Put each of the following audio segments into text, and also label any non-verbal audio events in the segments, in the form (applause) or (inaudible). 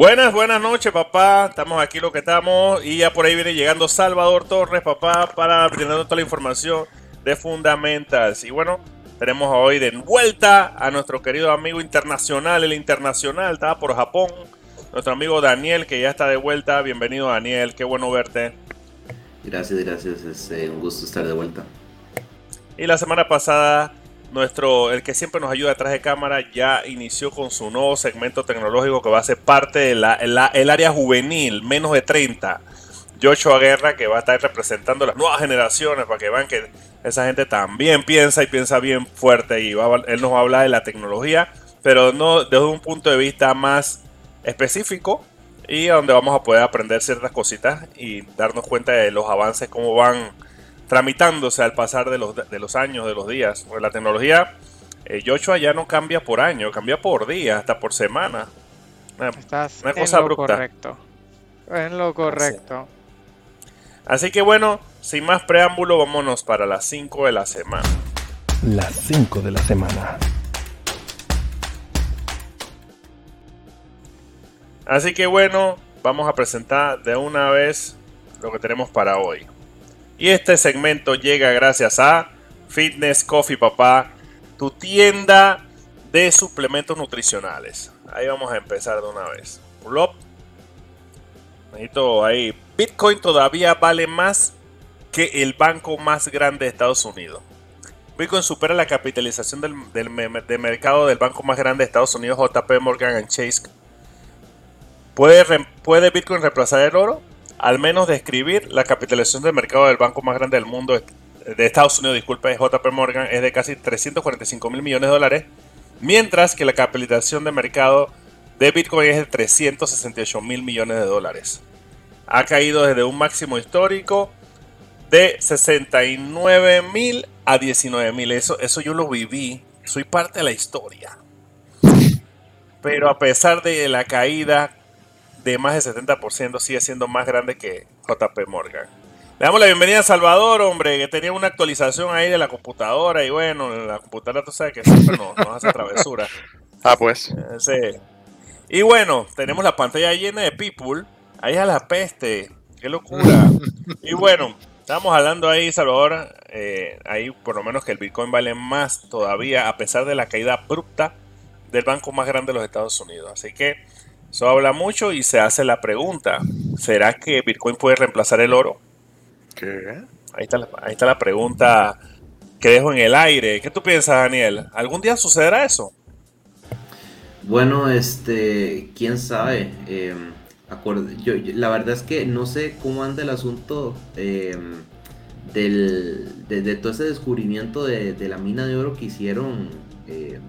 Buenas, buenas noches, papá. Estamos aquí lo que estamos. Y ya por ahí viene llegando Salvador Torres, papá, para brindar toda la información de Fundamentals. Y bueno, tenemos hoy de vuelta a nuestro querido amigo internacional, el internacional, estaba por Japón. Nuestro amigo Daniel, que ya está de vuelta. Bienvenido, Daniel. Qué bueno verte. Gracias, gracias. Es eh, un gusto estar de vuelta. Y la semana pasada nuestro, el que siempre nos ayuda detrás de cámara, ya inició con su nuevo segmento tecnológico que va a ser parte del el área juvenil, menos de 30. Joshua Guerra, que va a estar representando las nuevas generaciones para que vean que esa gente también piensa y piensa bien fuerte. Y él nos va a hablar de la tecnología, pero no desde un punto de vista más específico y donde vamos a poder aprender ciertas cositas y darnos cuenta de los avances, cómo van tramitándose al pasar de los, de los años, de los días. Pues la tecnología, eh, Joshua ya no cambia por año, cambia por día, hasta por semana. Estás en lo correcto. En lo correcto. Así. que bueno, sin más preámbulo, vámonos para las 5 de la semana. Las 5 de la semana. Así que bueno, vamos a presentar de una vez lo que tenemos para hoy. Y este segmento llega gracias a Fitness Coffee, papá, tu tienda de suplementos nutricionales. Ahí vamos a empezar de una vez. Pull Necesito ahí. Bitcoin todavía vale más que el banco más grande de Estados Unidos. Bitcoin supera la capitalización del, mercado del banco más grande de Estados Unidos, JP Morgan Chase. ¿Puede, ¿Puede Bitcoin reemplazar el oro? Al menos describir la capitalización del mercado del banco más grande del mundo de Estados Unidos, disculpe, JP Morgan, es de casi 345 mil millones de dólares, mientras que la capitalización de mercado de Bitcoin es de 368 mil millones de dólares. Ha caído desde un máximo histórico de 69 mil a 19 mil. Eso, eso yo lo viví, soy parte de la historia. Pero a pesar de la caída de más del 70% sigue siendo más grande que JP Morgan. Le damos la bienvenida a Salvador, hombre, que tenía una actualización ahí de la computadora y bueno, la computadora tú sabes que siempre nos, hace travesura. (laughs) Ah, pues. Sí. Y bueno, tenemos la pantalla llena de people. Ahí a la peste. Qué locura. (laughs) y bueno, estamos hablando ahí, Salvador, eh, ahí por lo menos que el Bitcoin vale más todavía a pesar de la caída abrupta del banco más grande de los Estados Unidos. Así que eso habla mucho y se hace la pregunta, ¿será que Bitcoin puede reemplazar el oro? ¿Qué? Ahí está, la, ahí está la pregunta que dejo en el aire. ¿Qué tú piensas, Daniel? ¿Algún día sucederá eso? Bueno, este, quién sabe. Em, yo, la verdad es que no sé cómo anda el asunto em, del, de, todo ese descubrimiento de, de, la mina de oro que hicieron em,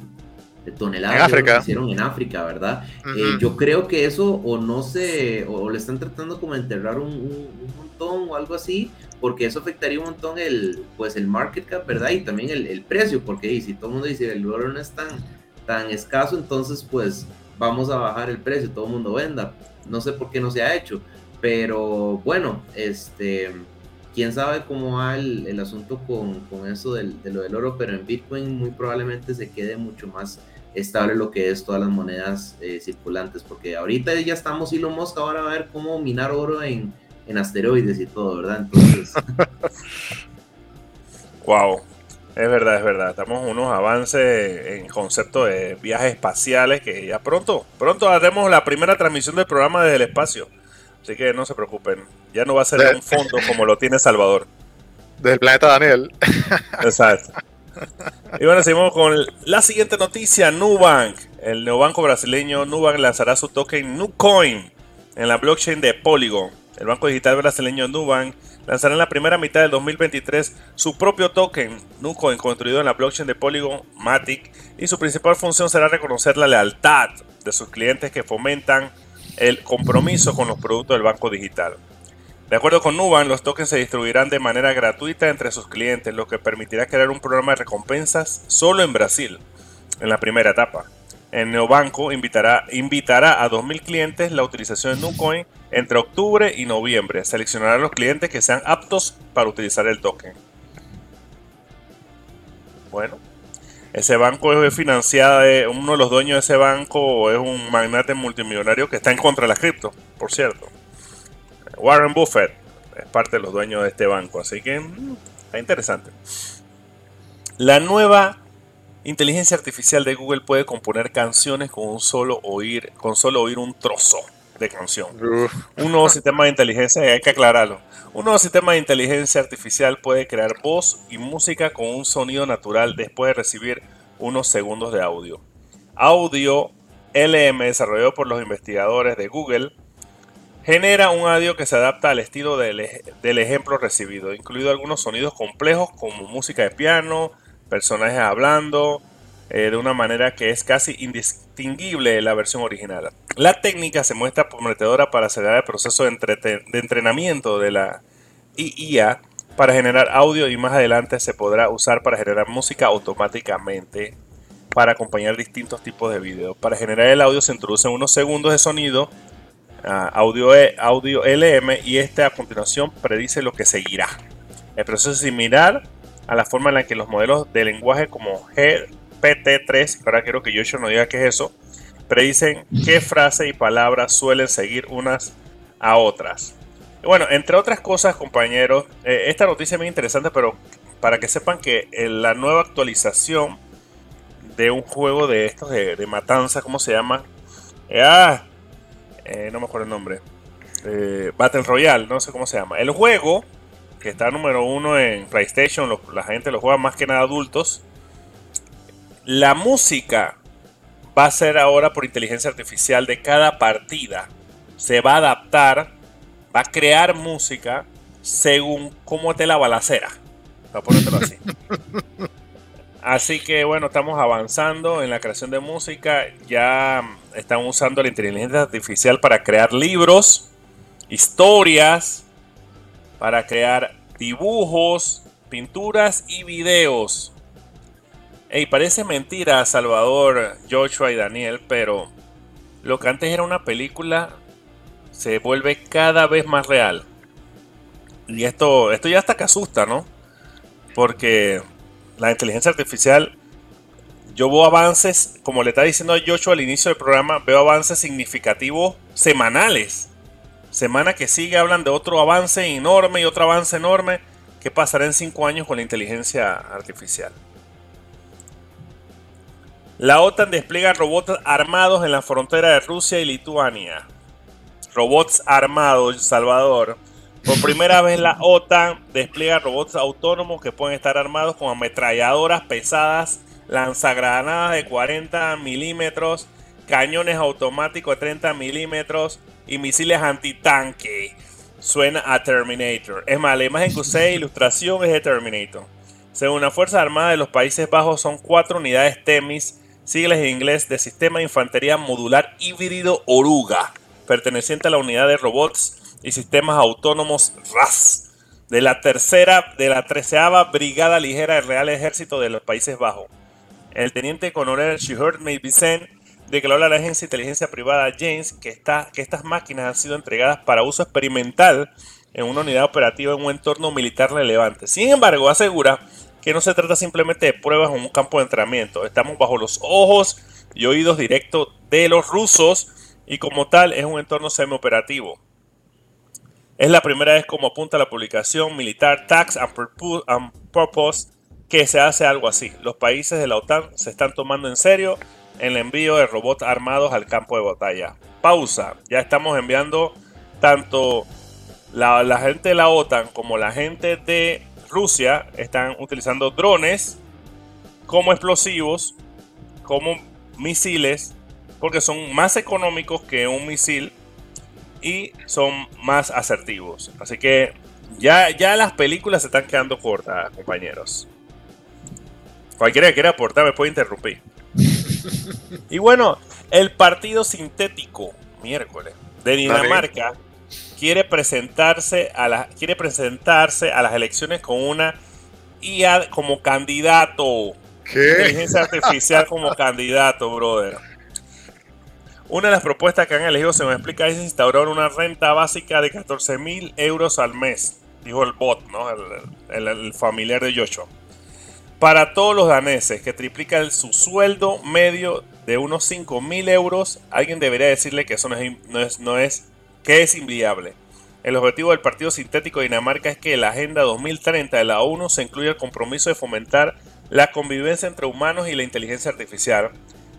de toneladas que hicieron en África, ¿verdad? Eh, yo creo que eso o no se, o, le están tratando como enterrar un, montón o algo así, porque eso afectaría un montón el, pues el market cap, ¿verdad? Y también el, precio, porque si todo el mundo dice el oro no es tan, tan escaso, entonces pues vamos a bajar el precio, todo el mundo venda. No sé por qué no se ha hecho, pero bueno, este quién sabe cómo va el, asunto con, eso del, de lo del oro, pero en Bitcoin muy probablemente se quede mucho más estable lo que es todas las monedas eh, circulantes, porque ahorita ya estamos Elon Musk, ahora va a ver cómo minar oro en, en asteroides y todo, ¿verdad? Entonces... (laughs) wow, es verdad, es verdad. Estamos en unos avances en concepto de viajes espaciales que ya pronto, pronto haremos la primera transmisión del programa desde el espacio. Así que no se preocupen, ya no va a ser un fondo como lo tiene Salvador. (laughs) Del planeta Daniel. Exacto. Y bueno, seguimos con la siguiente noticia. Nubank, el neobanco brasileño Nubank lanzará su token Nucoin en la blockchain de Polygon. El banco digital brasileño Nubank lanzará en la primera mitad del 2023 su propio token Nucoin construido en la blockchain de Polygon Matic y su principal función será reconocer la lealtad de sus clientes que fomentan el compromiso con los productos del banco digital. De acuerdo con Nubank, los tokens se distribuirán de manera gratuita entre sus clientes, lo que permitirá crear un programa de recompensas solo en Brasil, en la primera etapa. El neobanco invitará, invitará a 2.000 clientes la utilización de Nucoin entre octubre y noviembre. Seleccionará a los clientes que sean aptos para utilizar el token. Bueno, Ese banco es financiado, uno de los dueños de ese banco es un magnate multimillonario que está en contra de la cripto, por cierto. Warren Buffett es parte de los dueños de este banco, así que mm, está interesante. La nueva inteligencia artificial de Google puede componer canciones con un solo oír, con solo oír un trozo de canción. Un nuevo sistema de inteligencia, hay que aclararlo. Un nuevo sistema de inteligencia artificial puede crear voz y música con un sonido natural después de recibir unos segundos de audio. Audio LM, desarrollado por los investigadores de Google, genera un audio que se adapta al estilo del, ejemplo recibido, incluido algunos sonidos complejos como música de piano, personajes hablando, eh, de una manera que es casi indistinguible de la versión original. La técnica se muestra prometedora para acelerar el proceso de, entrenamiento de la IA para generar audio y más adelante se podrá usar para generar música automáticamente para acompañar distintos tipos de videos. Para generar el audio se introducen unos segundos de sonido, audio, e, audio LM, y este a continuación predice lo que seguirá. El proceso es similar a la forma en la que los modelos de lenguaje como G PT3, ahora quiero que Yoshio no diga qué es eso, predicen qué frase y palabras suelen seguir unas a otras. bueno, entre otras cosas, compañeros, eh, esta noticia es muy interesante, pero para que sepan que la nueva actualización de un juego de estos de, matanza, ¿cómo se llama? Eh, ah, eh, no me acuerdo el nombre. Battle Royale, no sé cómo se llama. El juego, que está número uno en PlayStation, la gente lo juega más que nada adultos. La música va a ser ahora por inteligencia artificial de cada partida. Se va a adaptar, va a crear música según cómo te la balacera. Para ponértelo así. (laughs) Así que bueno, estamos avanzando en la creación de música. Ya están usando la inteligencia artificial para crear libros, historias, para crear dibujos, pinturas y videos. Ey, parece mentira, Salvador, Joshua y Daniel, pero lo que antes era una película se vuelve cada vez más real. Y esto, esto ya hasta que asusta, ¿no? Porque la inteligencia artificial, yo veo avances, como le está diciendo a Joshua al inicio del programa, veo avances significativos semanales. Semana que sigue hablan de otro avance enorme y otro avance enorme. ¿Qué pasará en cinco años con la inteligencia artificial? La OTAN despliega robots armados en la frontera de Rusia y Lituania. Robots armados, Salvador. Por primera vez la OTAN despliega robots autónomos que pueden estar armados con ametralladoras pesadas, lanzagranadas de 40 milímetros, cañones automáticos de 30 milímetros y misiles antitanque. Suena a Terminator. Es más, la imagen que usé ilustración es de Terminator. Según las Fuerzas Armadas de los Países Bajos son cuatro unidades TEMIS siglas en inglés de Sistema de Infantería Modular Híbrido Oruga, perteneciente a la unidad de robots y sistemas autónomos RAS de la tercera, de la treceava Brigada Ligera del Real Ejército de los Países Bajos. El teniente coronel Shihurt Mavisen declaró a la agencia de inteligencia privada James que, que estas máquinas han sido entregadas para uso experimental en una unidad operativa en un entorno militar relevante. Sin embargo, asegura que no se trata simplemente de pruebas en un campo de entrenamiento. Estamos bajo los ojos y oídos directos de los rusos y como tal es un entorno semi-operativo. Es la primera vez como apunta la publicación militar Tax and Purpose que se hace algo así. Los países de la OTAN se están tomando en serio el envío de robots armados al campo de batalla. Pausa. Ya estamos enviando tanto la, gente de la OTAN como la gente de Rusia están utilizando drones como explosivos, como misiles, porque son más económicos que un misil y son más asertivos. Así que ya, ya las películas se están quedando cortas, compañeros. Cualquiera que quiera aportar me puede interrumpir. y bueno, el partido sintético, miércoles, de Dinamarca quiere presentarse a la, quiere presentarse a las elecciones con una IA como candidato. ¿Qué? Inteligencia artificial como candidato, brother. Una de las propuestas que han elegido, se me explica, es instaurar una renta básica de 14 mil euros al mes, dijo el bot, ¿no? El, el, familiar de Yocho. Para todos los daneses que triplican su sueldo medio de unos 5 mil euros, alguien debería decirle que eso no es, no es, que es inviable. El objetivo del Partido Sintético de Dinamarca es que la Agenda 2030 de la ONU se incluya el compromiso de fomentar la convivencia entre humanos y la inteligencia artificial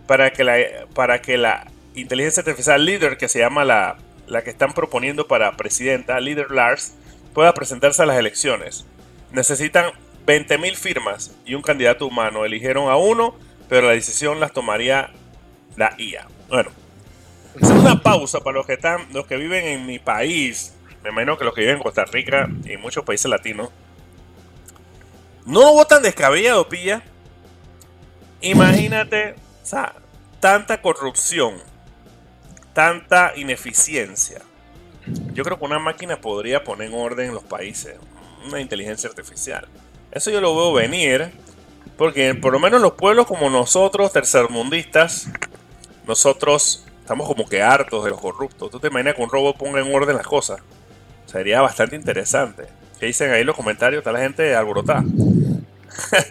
para que la, para que la inteligencia artificial líder, que se llama la, la que están proponiendo para presidenta, líder Lars, pueda presentarse a las elecciones. Necesitan 20.000 firmas y un candidato humano. Eligieron a uno, pero la decisión las tomaría la IA. Bueno, es una pausa para los que están, los que viven en mi país. Me imagino que los que viven en Costa Rica y muchos países latinos. No votan descabellado, pilla. Imagínate, o sea, tanta corrupción, tanta ineficiencia. Yo creo que una máquina podría poner en orden en los países, una inteligencia artificial. Eso yo lo veo venir, porque por lo menos los pueblos como nosotros, tercermundistas, nosotros estamos como que hartos de los corruptos. ¿Tú te imaginas que un robot ponga en orden las cosas? Sería bastante interesante. ¿Qué dicen ahí los comentarios? Está la gente alborotada. (laughs)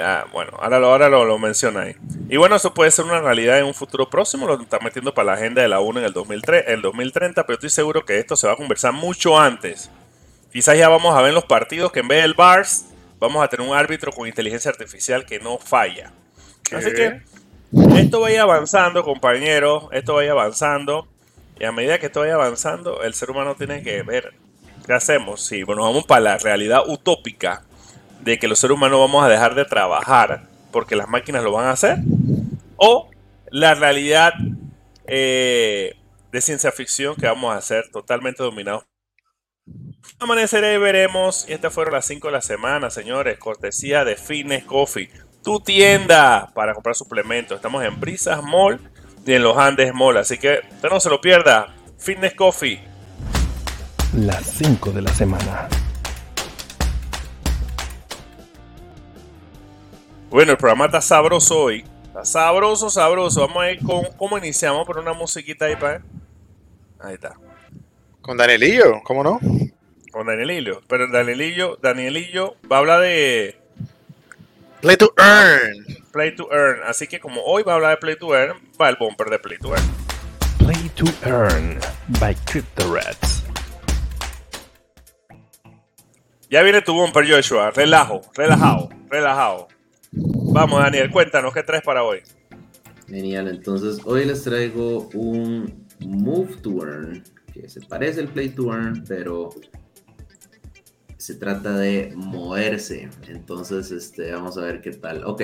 ah, bueno, ahora, lo, ahora lo, lo, menciona ahí. Y bueno, eso puede ser una realidad en un futuro próximo. Lo están metiendo para la agenda de la ONU en el, 2003, el 2030, pero estoy seguro que esto se va a conversar mucho antes. Quizás ya vamos a ver en los partidos que en vez del BARS vamos a tener un árbitro con inteligencia artificial que no falla. Así que esto vaya avanzando, compañeros, esto vaya avanzando. Y a medida que esto vaya avanzando, el ser humano tiene que ver qué hacemos. Si bueno, vamos para la realidad utópica de que los seres humanos vamos a dejar de trabajar porque las máquinas lo van a hacer. O la realidad eh, de ciencia ficción que vamos a ser totalmente dominados Amaneceré y veremos. Y estas fueron las 5 de la semana, señores. Cortesía de Fitness Coffee. Tu tienda para comprar suplementos. Estamos en Brisas Mall y en los Andes Mall. Así que usted no se lo pierda. Fitness Coffee. Las 5 de la semana. Bueno, el programa está sabroso hoy. Está sabroso, sabroso. Vamos a ir con cómo iniciamos por una musiquita ahí para. Ahí está. Con Danielillo, ¿cómo no? Con Danielillo. Pero Danielillo, Danielillo va a hablar de. Play to Earn. Play to Earn. Así que como hoy va a hablar de Play to Earn, va el bumper de Play to Earn. Play to Earn by Crypto Rats. Ya viene tu bumper, Joshua. Relajo, relajado, relajado. Vamos, Daniel, cuéntanos qué traes para hoy. Genial, entonces hoy les traigo un Move to Earn que se parece al Play to Earn, pero se trata de moverse. Entonces, este, vamos a ver qué tal. Ok,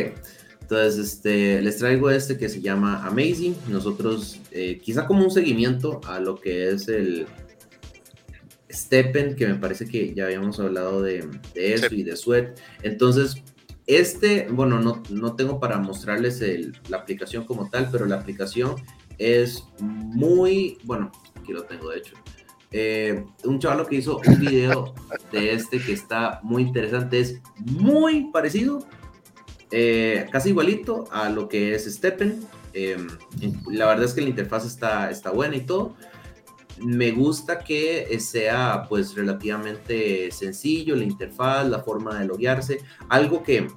entonces este, les traigo este que se llama Amazing. Nosotros, eh, quizá como un seguimiento a lo que es el Steppen, que me parece que ya habíamos hablado de, eso y de Sweat. Entonces, este, bueno, no, no tengo para mostrarles la aplicación como tal, pero la aplicación es muy, bueno, aquí lo tengo de hecho. Eh, un chaval que hizo un video de este que está muy interesante, es muy parecido, eh, casi igualito a lo que es Steppen. Em, la verdad es que la interfaz está, está buena y todo. Me gusta que sea pues relativamente sencillo la interfaz, la forma de loguearse, algo que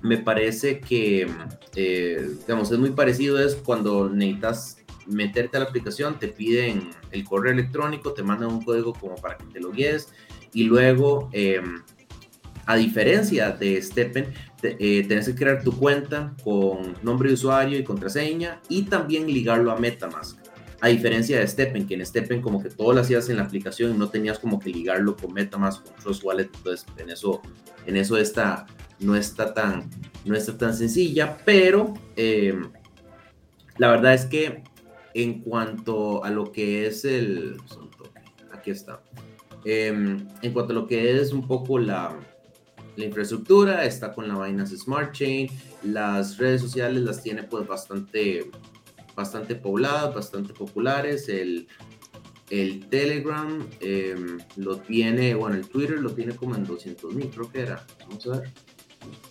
me parece que, eh, digamos, es muy parecido es cuando necesitas meterte a la aplicación, te piden el correo electrónico, te mandan un código como para que te lo guíes y luego, em, a diferencia de Steppen, eh, tienes que crear tu cuenta con nombre de usuario y contraseña y también ligarlo a Metamask. A diferencia de Steppen, que en Steppen como que todo lo hacías en la aplicación y no tenías como que ligarlo con Metamask, con Trust Wallet, entonces en eso, en eso está, no, está tan, no está tan sencilla, pero em, la verdad es que en cuanto a lo que es el... Aquí está. Em, en cuanto a lo que es un poco la, la infraestructura, está con la Binance Smart Chain, las redes sociales las tiene pues bastante, bastante pobladas, bastante populares, el, el Telegram em, lo tiene, bueno, el Twitter lo tiene como en 200 mil, creo que era, vamos a ver,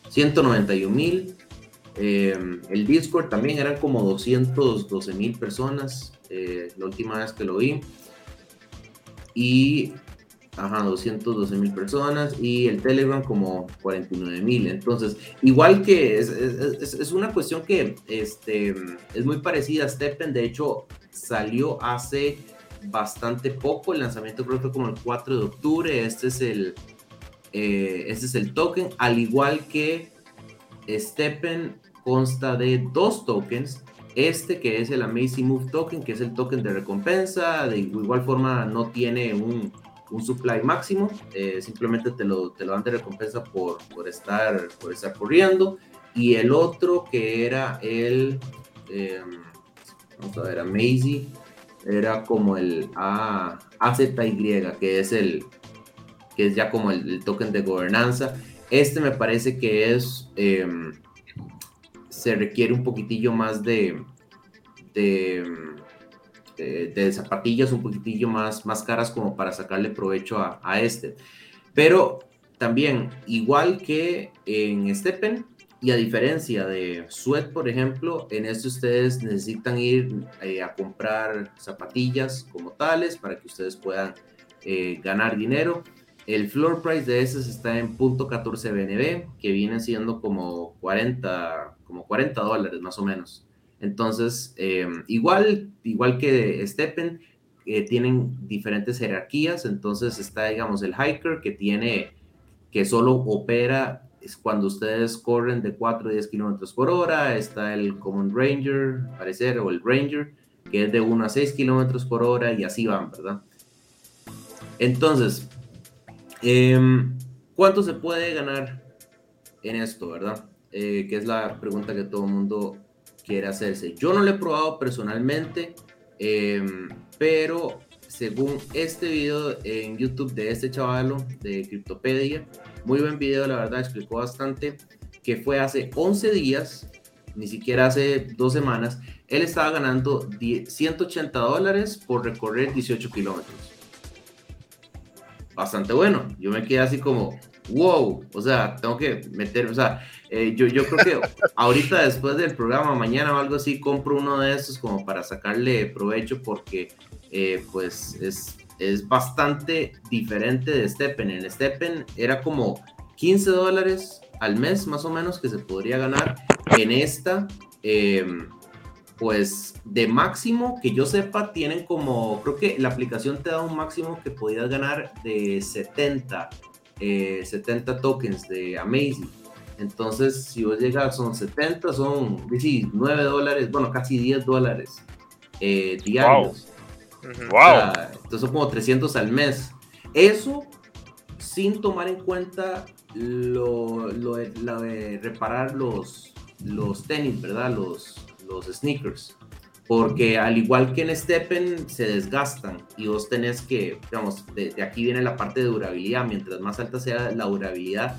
191 mil, eh, el Discord también eran como 212 mil personas eh, la última vez que lo vi. Y Ajá, 212 mil personas y el Telegram como 49 mil. Entonces, igual que es, una cuestión que este, es muy parecida a Steppen. De hecho, salió hace bastante poco. El lanzamiento creo como el 4 de octubre. Este es el, eh, este es el token. Al igual que Steppen consta de dos tokens. Este que es el Amazing Move Token, que es el token de recompensa. De igual forma no tiene un un supply máximo, eh, simplemente te lo, te lo dan de recompensa por, por, estar, por estar corriendo. Y el otro que era el, em, vamos a ver, a Maisie, era como el A, AZY, que es el que es ya como el, token de gobernanza. Este me parece que es, em, se requiere un poquitillo más de, de de, zapatillas un poquitillo más, más caras como para sacarle provecho a, este. Pero también, igual que en Steppen, y a diferencia de Sweat, por ejemplo, en este ustedes necesitan ir eh, a comprar zapatillas como tales para que ustedes puedan eh, ganar dinero. El floor price de estos está en .14 BNB, que viene siendo como 40, como 40 dólares más o menos. Entonces, eh, igual, igual que Steppen, eh, tienen diferentes jerarquías. Entonces está, digamos, el hiker que tiene, que solo opera cuando ustedes corren de 4 a 10 kilómetros por hora. Está el Common Ranger, parecer, o el Ranger, que es de 1 a 6 kilómetros por hora y así van, ¿verdad? Entonces, em, ¿cuánto se puede ganar en esto, verdad? Eh, que es la pregunta que todo mundo quiere hacerse. Yo no lo he probado personalmente, em, pero según este video en YouTube de este chavalo de Cryptopedia, muy buen video, la verdad, explicó bastante, que fue hace 11 días, ni siquiera hace dos semanas, él estaba ganando 180 dólares por recorrer 18 kilómetros. Bastante bueno. Yo me quedé así como, wow, o sea, tengo que meter, o sea, eh, yo, yo creo que ahorita después del programa, mañana o algo así, compro uno de estos como para sacarle provecho porque eh, pues es, es bastante diferente de Steppen. En Steppen era como 15 dólares al mes más o menos que se podría ganar. En esta, em, pues de máximo que yo sepa, tienen como, creo que la aplicación te da un máximo que podías ganar de 70 70 eh, tokens de Amazing. Entonces, si vos llegas, son 70, son 9 dólares, bueno, casi 10 dólares eh, diarios. Wow. entonces son como 300 al mes. Eso sin tomar en cuenta lo, lo, de reparar los, los tenis, ¿verdad? Los, los sneakers. Porque al igual que en Steppen se desgastan y vos tenés que, digamos, de, aquí viene la parte de durabilidad, mientras más alta sea la durabilidad,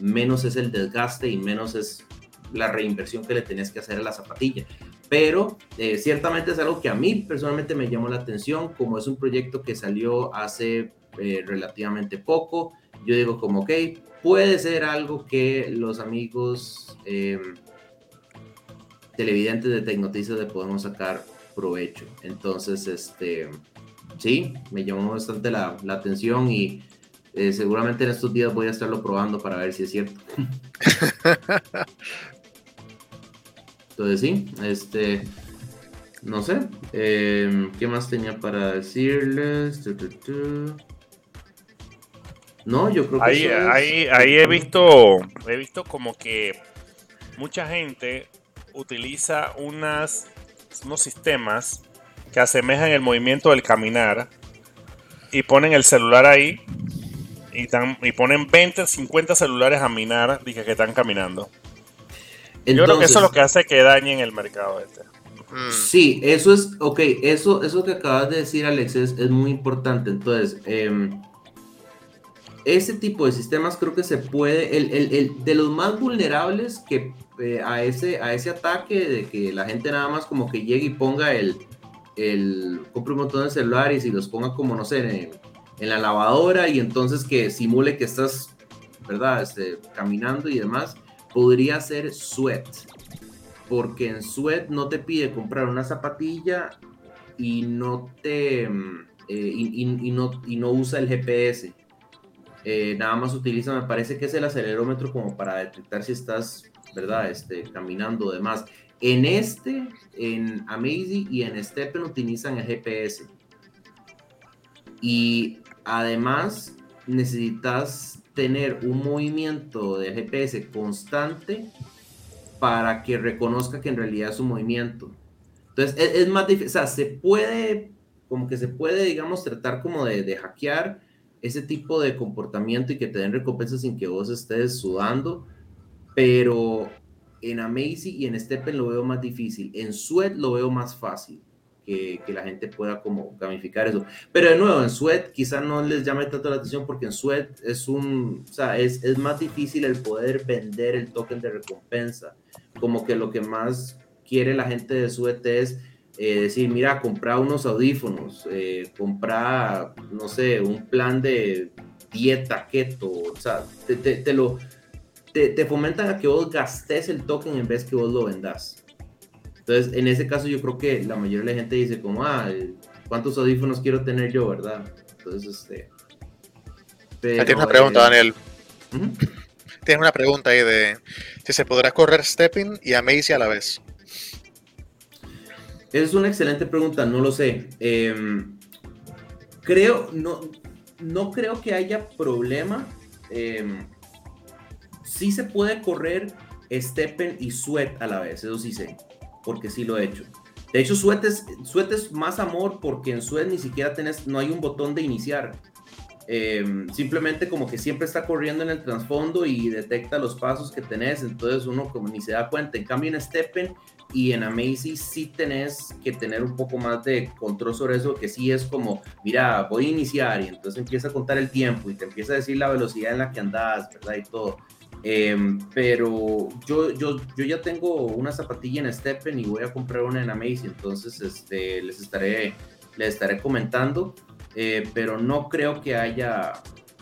menos es el desgaste y menos es la reinversión que le tenés que hacer a la zapatilla. Pero eh, ciertamente es algo que a mí personalmente me llamó la atención, como es un proyecto que salió hace eh, relativamente poco, yo digo como, ok, puede ser algo que los amigos... Eh, televidentes de Tecnoticias le podemos sacar provecho. Entonces, este, sí, me llamó bastante la, atención y eh, seguramente en estos días voy a estarlo probando para ver si es cierto. (laughs) Entonces, sí, este, no sé, em, ¿qué más tenía para decirles? No, yo creo que ahí, ahí, ahí he visto, he visto como que mucha gente utiliza unas, unos sistemas que asemejan el movimiento del caminar y ponen el celular ahí y, y ponen 20, 50 celulares a minar y que, están caminando. Yo creo que eso es lo que hace que dañen el mercado este. Mm. Sí, eso es, ok, eso, eso que acabas de decir, Alex, es, muy importante. Entonces, em, ese tipo de sistemas creo que se puede, el, el, de los más vulnerables que eh, a, ese, a ese ataque de que la gente nada más como que llegue y ponga el, el compre un montón de celulares y los ponga como, no sé, en, en la lavadora y entonces que simule que estás, ¿verdad? Este, caminando y demás, podría ser Sweat. Porque en Sweat no te pide comprar una zapatilla y no te... y, no, y no usa el GPS. Nada más utiliza, me parece que es el acelerómetro como para detectar si estás, ¿verdad? Este, caminando o demás. En este, en Amazing y en Steppen utilizan el GPS. Y además necesitas tener un movimiento de GPS constante para que reconozca que en realidad es un movimiento. Entonces es, más difícil, o sea, se puede, como que se puede, digamos, tratar como de, de hackear ese tipo de comportamiento y que te den recompensas sin que vos estés sudando, pero en Amazing y en Steppen lo veo más difícil. En Sweat lo veo más fácil. Que, que, la gente pueda como gamificar eso. Pero de nuevo, en Sweat quizá no les llame tanto la atención porque en Sweat es un, o sea, es, es, más difícil el poder vender el token de recompensa. Como que lo que más quiere la gente de Sweat es eh, decir, mira, compra unos audífonos, eh, compra, no sé, un plan de dieta keto, o sea, te, te, te lo te, fomentan a que vos gastes el token en vez que vos lo vendas. Entonces, en ese caso yo creo que la mayoría de la gente dice como, ah, ¿cuántos audífonos quiero tener yo, verdad? Entonces, este... Tienes una pregunta, eh, Daniel. (laughs) Tienes una pregunta ahí de si se podrá correr Stepping y Amazing a la vez. Es una excelente pregunta, no lo sé. Em, creo, no, no creo que haya problema. Eh, sí se puede correr Steppen y Sweat a la vez, eso sí sé, porque sí lo he hecho. De hecho, Sweat es, es más amor porque en Sweat ni siquiera tenés, no hay un botón de iniciar. Em, simplemente como que siempre está corriendo en el trasfondo y detecta los pasos que tenés, entonces uno como ni se da cuenta. En cambio en Steppen y en Amazing sí tenés que tener un poco más de control sobre eso, que sí es como, mira, voy a iniciar y entonces empieza a contar el tiempo y te empieza a decir la velocidad en la que andás, ¿verdad? Y todo. Em, pero yo, yo, yo ya tengo una zapatilla en Steppen y voy a comprar una en Amazing, entonces este, les, estaré, les estaré comentando, eh, pero no creo que haya,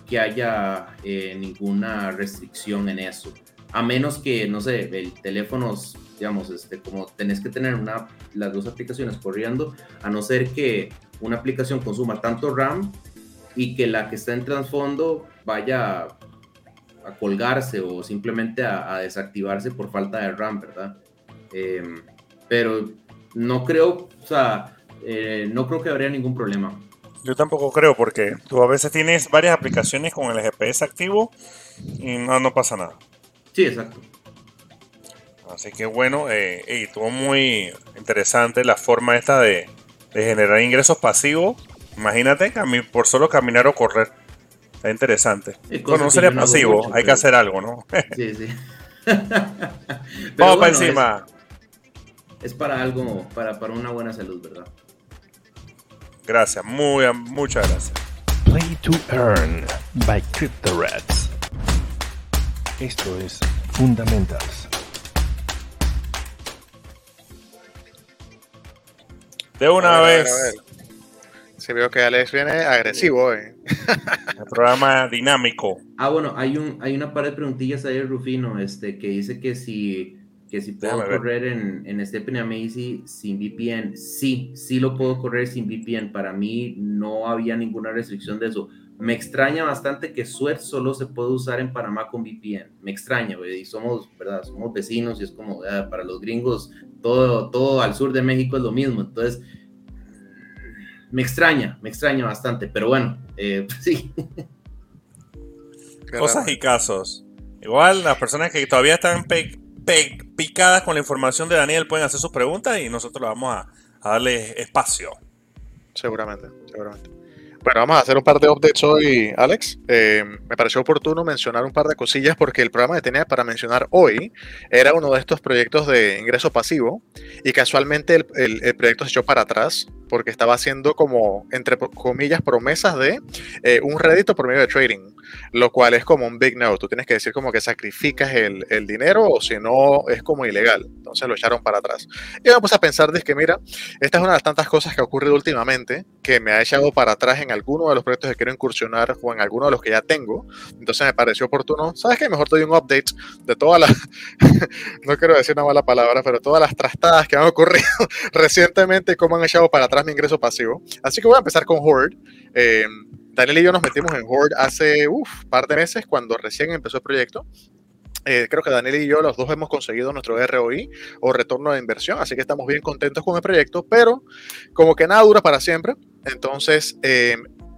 que haya eh, ninguna restricción en eso, a menos que, no sé, el teléfono, digamos, este, como tenés que tener una, las dos aplicaciones corriendo, a no ser que una aplicación consuma tanto RAM y que la que está en trasfondo vaya a colgarse o simplemente a, desactivarse por falta de RAM, ¿verdad? Em, pero no creo, o sea, eh, no creo que habría ningún problema. Yo tampoco creo, porque tú a veces tienes varias aplicaciones con el GPS activo y no, no pasa nada. Sí, exacto. Así que bueno, eh, y estuvo muy interesante la forma esta de, de generar ingresos pasivos. Imagínate, por solo caminar o correr. Está interesante. Bueno, no sería pasivo, hay que hacer algo, ¿no? (laughs) sí, sí. (laughs) Vamos para encima. Es, para algo, para, para una buena salud, ¿verdad? Gracias, muy, muchas gracias. Play to Earn by CryptoRats. Esto es Fundamentals. De una vez. Si veo que Alex viene agresivo hoy. (laughs) El programa dinámico. Ah, bueno, hay un hay una par de preguntillas ahí, Rufino, este, que dice que si, que si puedo correr en, en Stephen Amazy sin VPN. Sí, sí lo puedo correr sin VPN. Para mí no había ninguna restricción de eso. Me extraña bastante que Sweat solo se puede usar en Panamá con VPN. Me extraña, y somos, ¿verdad? Somos vecinos y es como, ah, para los gringos, todo, todo al sur de México es lo mismo. Entonces, me extraña, me extraña bastante, pero bueno, eh, (laughs) sí. Cosas y casos. Igual las personas que todavía están picadas con la información de Daniel pueden hacer sus preguntas y nosotros le vamos a, a darle espacio. Seguramente, seguramente. Bueno, vamos a hacer un par de updates hoy, Alex. Eh, me pareció oportuno mencionar un par de cosillas porque el programa que tenía para mencionar hoy era uno de estos proyectos de ingreso pasivo y casualmente el, proyecto se echó para atrás porque estaba haciendo como, entre comillas, promesas de eh, un rédito por medio de trading. lo cual es como un big no. Tú tienes que decir como que sacrificas el, dinero o si no es como ilegal. Entonces lo echaron para atrás. Y me puse a pensar, de que mira, esta es una de las tantas cosas que ha ocurrido últimamente que me ha echado para atrás en alguno de los proyectos que quiero incursionar o en alguno de los que ya tengo. Entonces me pareció oportuno. ¿Sabes qué? Mejor doy un update de todas las, (laughs) no quiero decir una mala palabra, pero todas las trastadas que han ocurrido (laughs) recientemente cómo han echado para atrás mi ingreso pasivo. Así que voy a empezar con Horde. Eh, Daniel y yo nos metimos en Horde hace un par de meses cuando recién empezó el proyecto. Eh, creo que Daniel y yo los dos hemos conseguido nuestro ROI o retorno de inversión, así que estamos bien contentos con el proyecto, pero como que nada dura para siempre, entonces eh,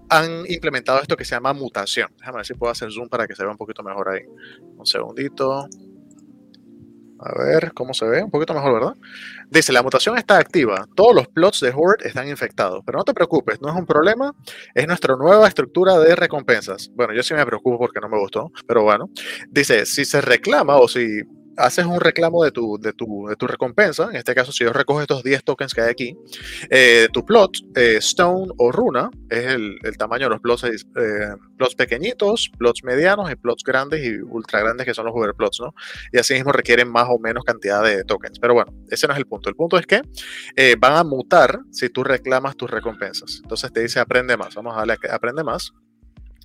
han implementado esto que se llama mutación. Déjame ver si puedo hacer zoom para que se vea un poquito mejor ahí. Un segundito. A ver cómo se ve, un poquito mejor, ¿verdad? Dice, la mutación está activa, todos los plots de Horde están infectados, pero no te preocupes, no es un problema, es nuestra nueva estructura de recompensas. Bueno, yo sí me preocupo porque no me gustó, pero bueno. Dice, si se reclama o si haces un reclamo de tu, de tu, de tu recompensa, en este caso si yo recojo estos 10 tokens que hay aquí, eh, tu plot, eh, stone o runa, es el, tamaño de los plots, eh, plots pequeñitos, plots medianos y plots grandes y ultra grandes que son los Uber plots, ¿no? Y así mismo requieren más o menos cantidad de tokens. Pero bueno, ese no es el punto. El punto es que van a mutar si tú reclamas tus recompensas. Entonces te dice aprende más. Vamos a darle a aprende más.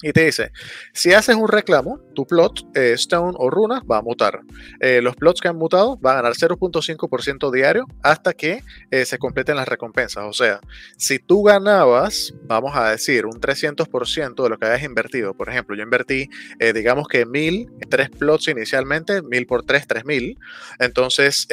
Y te dice, si haces un reclamo, tu plot, eh, stone o runa va a mutar. Eh, los plots que han mutado van a ganar 0.5% diario hasta que eh, se completen las recompensas. O sea, si tú ganabas, vamos a decir, un 300% de lo que hayas invertido. Por ejemplo, yo invertí, digamos que 1000, tres plots inicialmente, 1000 por 3, 3000. Entonces,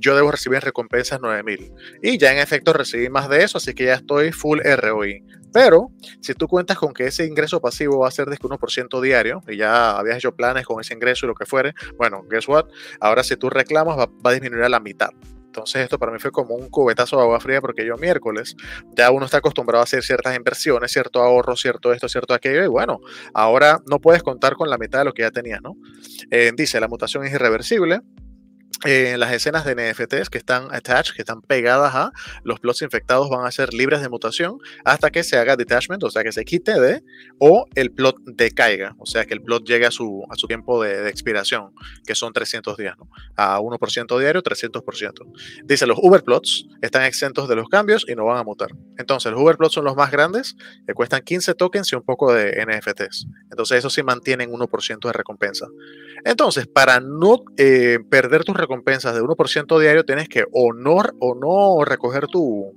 yo debo recibir recompensas 9000. Y ya en efecto recibí más de eso, así que ya estoy full ROI. Pero si tú cuentas con que ese ingreso pasivo va a ser de 1% diario y ya habías hecho planes con ese ingreso y lo que fuere, bueno, guess what? Ahora si tú reclamas va, a disminuir a la mitad. Entonces esto para mí fue como un cubetazo de agua fría porque yo miércoles ya uno está acostumbrado a hacer ciertas inversiones, cierto ahorro, cierto esto, cierto aquello y bueno, ahora no puedes contar con la mitad de lo que ya tenías, ¿no? Eh, dice, la mutación es irreversible, eh, las escenas de NFTs que están attached, que están pegadas a los plots infectados, van a ser libres de mutación hasta que se haga detachment, o sea, que se quite de, o el plot decaiga, o sea, que el plot llegue a su, a su tiempo de, expiración, que son 300 días, ¿no? A 1% diario, 300%. Dice, los Uber plots están exentos de los cambios y no van a mutar. Entonces, los Uber plots son los más grandes, que cuestan 15 tokens y un poco de NFTs. Entonces, eso sí mantienen 1% de recompensa. Entonces, para no eh, perder tus recompensas de 1% diario, tienes que honor o no recoger tu,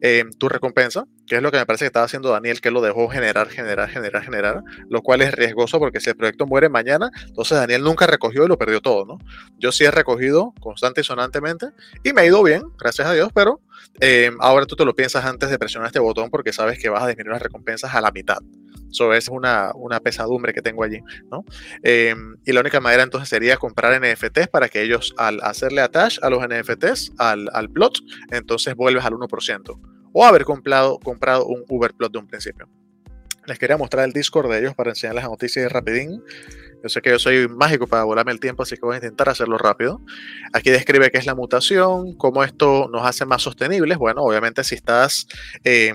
eh, tu recompensa, que es lo que me parece que estaba haciendo Daniel, que lo dejó generar, generar, generar, generar, lo cual es riesgoso porque si el proyecto muere mañana, entonces Daniel nunca recogió y lo perdió todo, ¿no? Yo sí he recogido constante y sonantemente y me ha ido bien, gracias a Dios, pero eh, ahora tú te lo piensas antes de presionar este botón porque sabes que vas a disminuir las recompensas a la mitad. Eso es una, una, pesadumbre que tengo allí, ¿no? Em, y la única manera entonces sería comprar NFTs para que ellos al hacerle attach a los NFTs al, al plot, entonces vuelves al 1%. O haber comprado, comprado un Uber plot de un principio. Les quería mostrar el Discord de ellos para enseñarles las noticias rapidín. Yo sé que yo soy mágico para volarme el tiempo, así que voy a intentar hacerlo rápido. Aquí describe qué es la mutación, cómo esto nos hace más sostenibles. Bueno, obviamente si estás eh,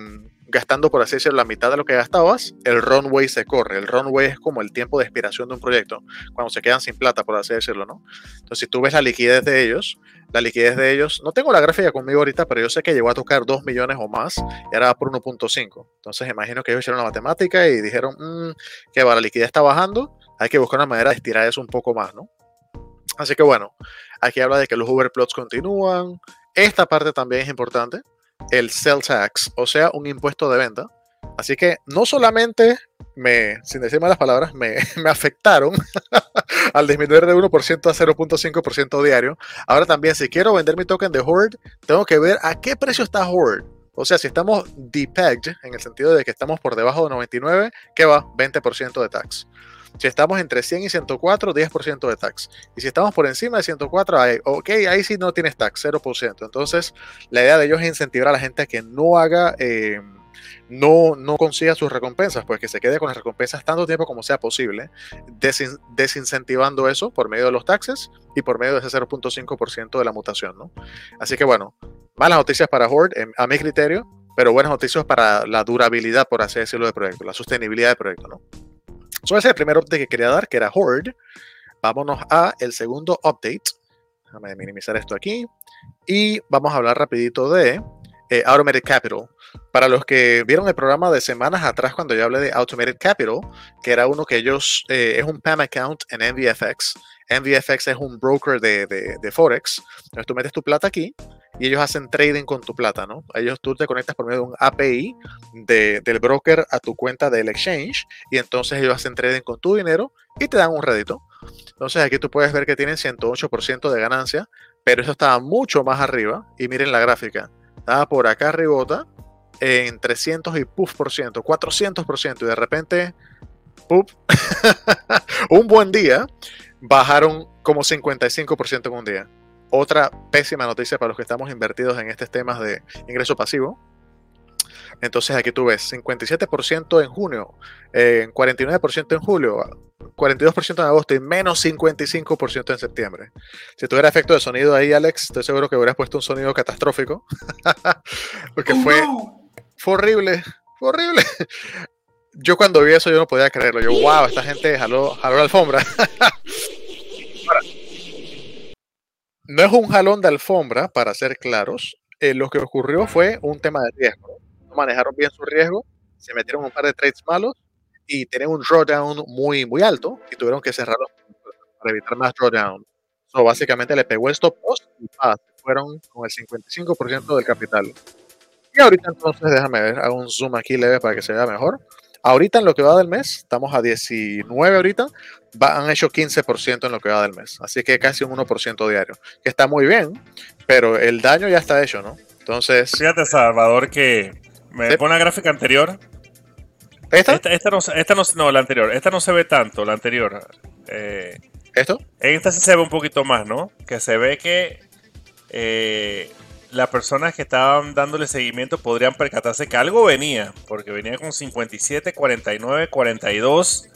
gastando, por así decirlo, la mitad de lo que gastabas, el runway se corre. El runway es como el tiempo de expiración de un proyecto, cuando se quedan sin plata, por así decirlo, ¿no? Entonces, si tú ves la liquidez de ellos, la liquidez de ellos, no tengo la gráfica conmigo ahorita, pero yo sé que llegó a tocar 2 millones o más y ahora va por 1.5. Entonces, imagino que ellos hicieron la matemática y dijeron mmm, que va, la liquidez está bajando, hay que buscar una manera de estirar eso un poco más, ¿no? Así que bueno, aquí habla de que los Uber plots continúan. Esta parte también es importante el sell tax, o sea, un impuesto de venta. Así que no solamente me, sin decir malas palabras, me, (laughs) me afectaron (laughs) al disminuir de 1% a 0.5% diario. Ahora también, si quiero vender mi token de Horde, tengo que ver a qué precio está Horde. O sea, si estamos depegged, en el sentido de que estamos por debajo de 99, ¿qué va? 20% de tax. Si estamos entre 100 y 104, 10% de tax. Y si estamos por encima de 104, hay, ok, ahí sí no tienes tax, 0%. Entonces, la idea de ellos es incentivar a la gente a que no haga, eh, no, no consiga sus recompensas, pues que se quede con las recompensas tanto tiempo como sea posible, desincentivando eso por medio de los taxes y por medio de ese 0.5% de la mutación, ¿no? Así que bueno, malas noticias para Horde, a mi criterio, pero buenas noticias para la durabilidad, por así decirlo, del proyecto, la sostenibilidad del proyecto, ¿no? Eso es el primer update que quería dar, que era Horde. Vámonos a el segundo update. Déjame minimizar esto aquí. Y vamos a hablar rapidito de eh, Automated Capital. Para los que vieron el programa de semanas atrás cuando yo hablé de Automated Capital, que era uno que ellos, eh, es un PAM account en NVFX. NVFX es un broker de, de, Forex. Entonces tú metes tu plata aquí y ellos hacen trading con tu plata, ¿no? Ellos tú te conectas por medio de un API del broker a tu cuenta del exchange y entonces ellos hacen trading con tu dinero y te dan un rédito. Entonces aquí tú puedes ver que tienen 108% de ganancia, pero eso estaba mucho más arriba y miren la gráfica. Estaba por acá arribota en 300 y puff por ciento, 400 por ciento y de repente, puff, (laughs) un buen día bajaron como 55% en un día. Otra pésima noticia para los que estamos invertidos en estos temas de ingreso pasivo. Entonces aquí tú ves 57% en junio, eh, 49% en julio, 42% en agosto y menos 55% en septiembre. Si tuviera efecto de sonido ahí, Alex, estoy seguro que hubieras puesto un sonido catastrófico. (laughs) Porque oh, fue, fue horrible, fue horrible. (laughs) Yo cuando vi eso yo no podía creerlo. Yo, wow, esta gente jaló, jaló la alfombra. (laughs) no es un jalón de alfombra, para ser claros. Eh, lo que ocurrió fue un tema de riesgo. No manejaron bien su riesgo, se metieron un par de trades malos y tienen un drawdown muy, muy alto y tuvieron que cerrarlo para evitar más drawdown. So, básicamente le pegó el stop loss y fueron con el 55% del capital. Y ahorita entonces, déjame ver, hago un zoom aquí leve para que se vea mejor. Ahorita en lo que va del mes, estamos a 19 ahorita, han hecho 15% en lo que va del mes. Así que casi un 1% diario, que está muy bien, pero el daño ya está hecho, ¿no? Entonces... Fíjate, Salvador, que me pone la gráfica anterior. ¿Esta? Esta, no, esta no, la anterior. Esta no se ve tanto, la anterior. Eh, ¿Esto? En esta sí se ve un poquito más, ¿no? Que se ve que eh, las personas que estaban dándole seguimiento podrían percatarse que algo venía, porque venía con 57, 49, 42.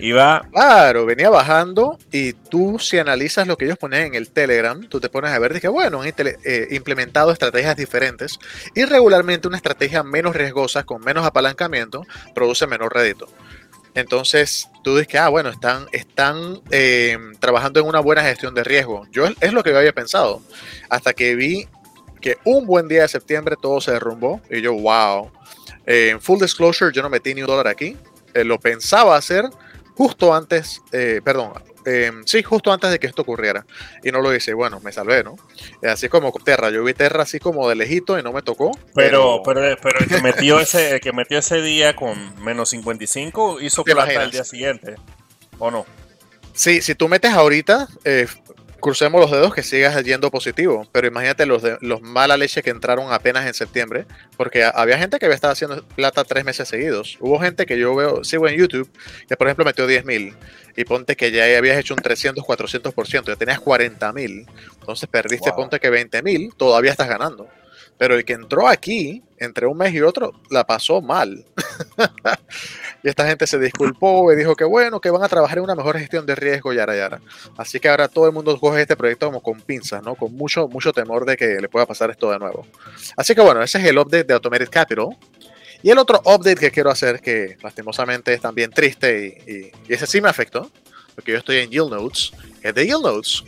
Iba. Claro, venía bajando y tú, si analizas lo que ellos ponen en el Telegram, tú te pones a ver que, bueno, han eh, implementado estrategias diferentes y regularmente una estrategia menos riesgosa, con menos apalancamiento, produce menor rédito. Entonces tú dices que, ah, bueno, están, están eh, trabajando en una buena gestión de riesgo. Yo es lo que yo había pensado. Hasta que vi que un buen día de septiembre todo se derrumbó y yo, wow. En full disclosure, yo no metí ni un dólar aquí. Eh, lo pensaba hacer justo antes, eh, perdón, em, sí, justo antes de que esto ocurriera. Y no lo hice. Bueno, me salvé, ¿no? Así como Terra. Yo vi Terra así como de lejito y no me tocó. Pero, pero, pero, el, que metió ese, que metió ese día con menos 55 hizo plata el día siguiente. ¿O no? Sí, si tú metes ahorita, eh, crucemos los dedos que sigas yendo positivo, pero imagínate los, de, los mala leche que entraron apenas en septiembre, porque había gente que había estado haciendo plata tres meses seguidos. Hubo gente que yo veo, sigo en YouTube, que por ejemplo metió 10 mil y ponte que ya habías hecho un 300, 400%, ya tenías 40 mil, entonces perdiste, ponte que 20 mil, todavía estás ganando. Pero el que entró aquí, entre un mes y otro, la pasó mal. (laughs) y esta gente se disculpó y dijo que bueno, que van a trabajar en una mejor gestión de riesgo, yara, yara. Así que ahora todo el mundo coge este proyecto como con pinzas, ¿no? Con mucho, mucho temor de que le pueda pasar esto de nuevo. Así que bueno, ese es el update de Automated Capital. Y el otro update que quiero hacer, que lastimosamente es también triste y, ese sí me afectó, porque yo estoy en Yield Notes, es de Yield Notes.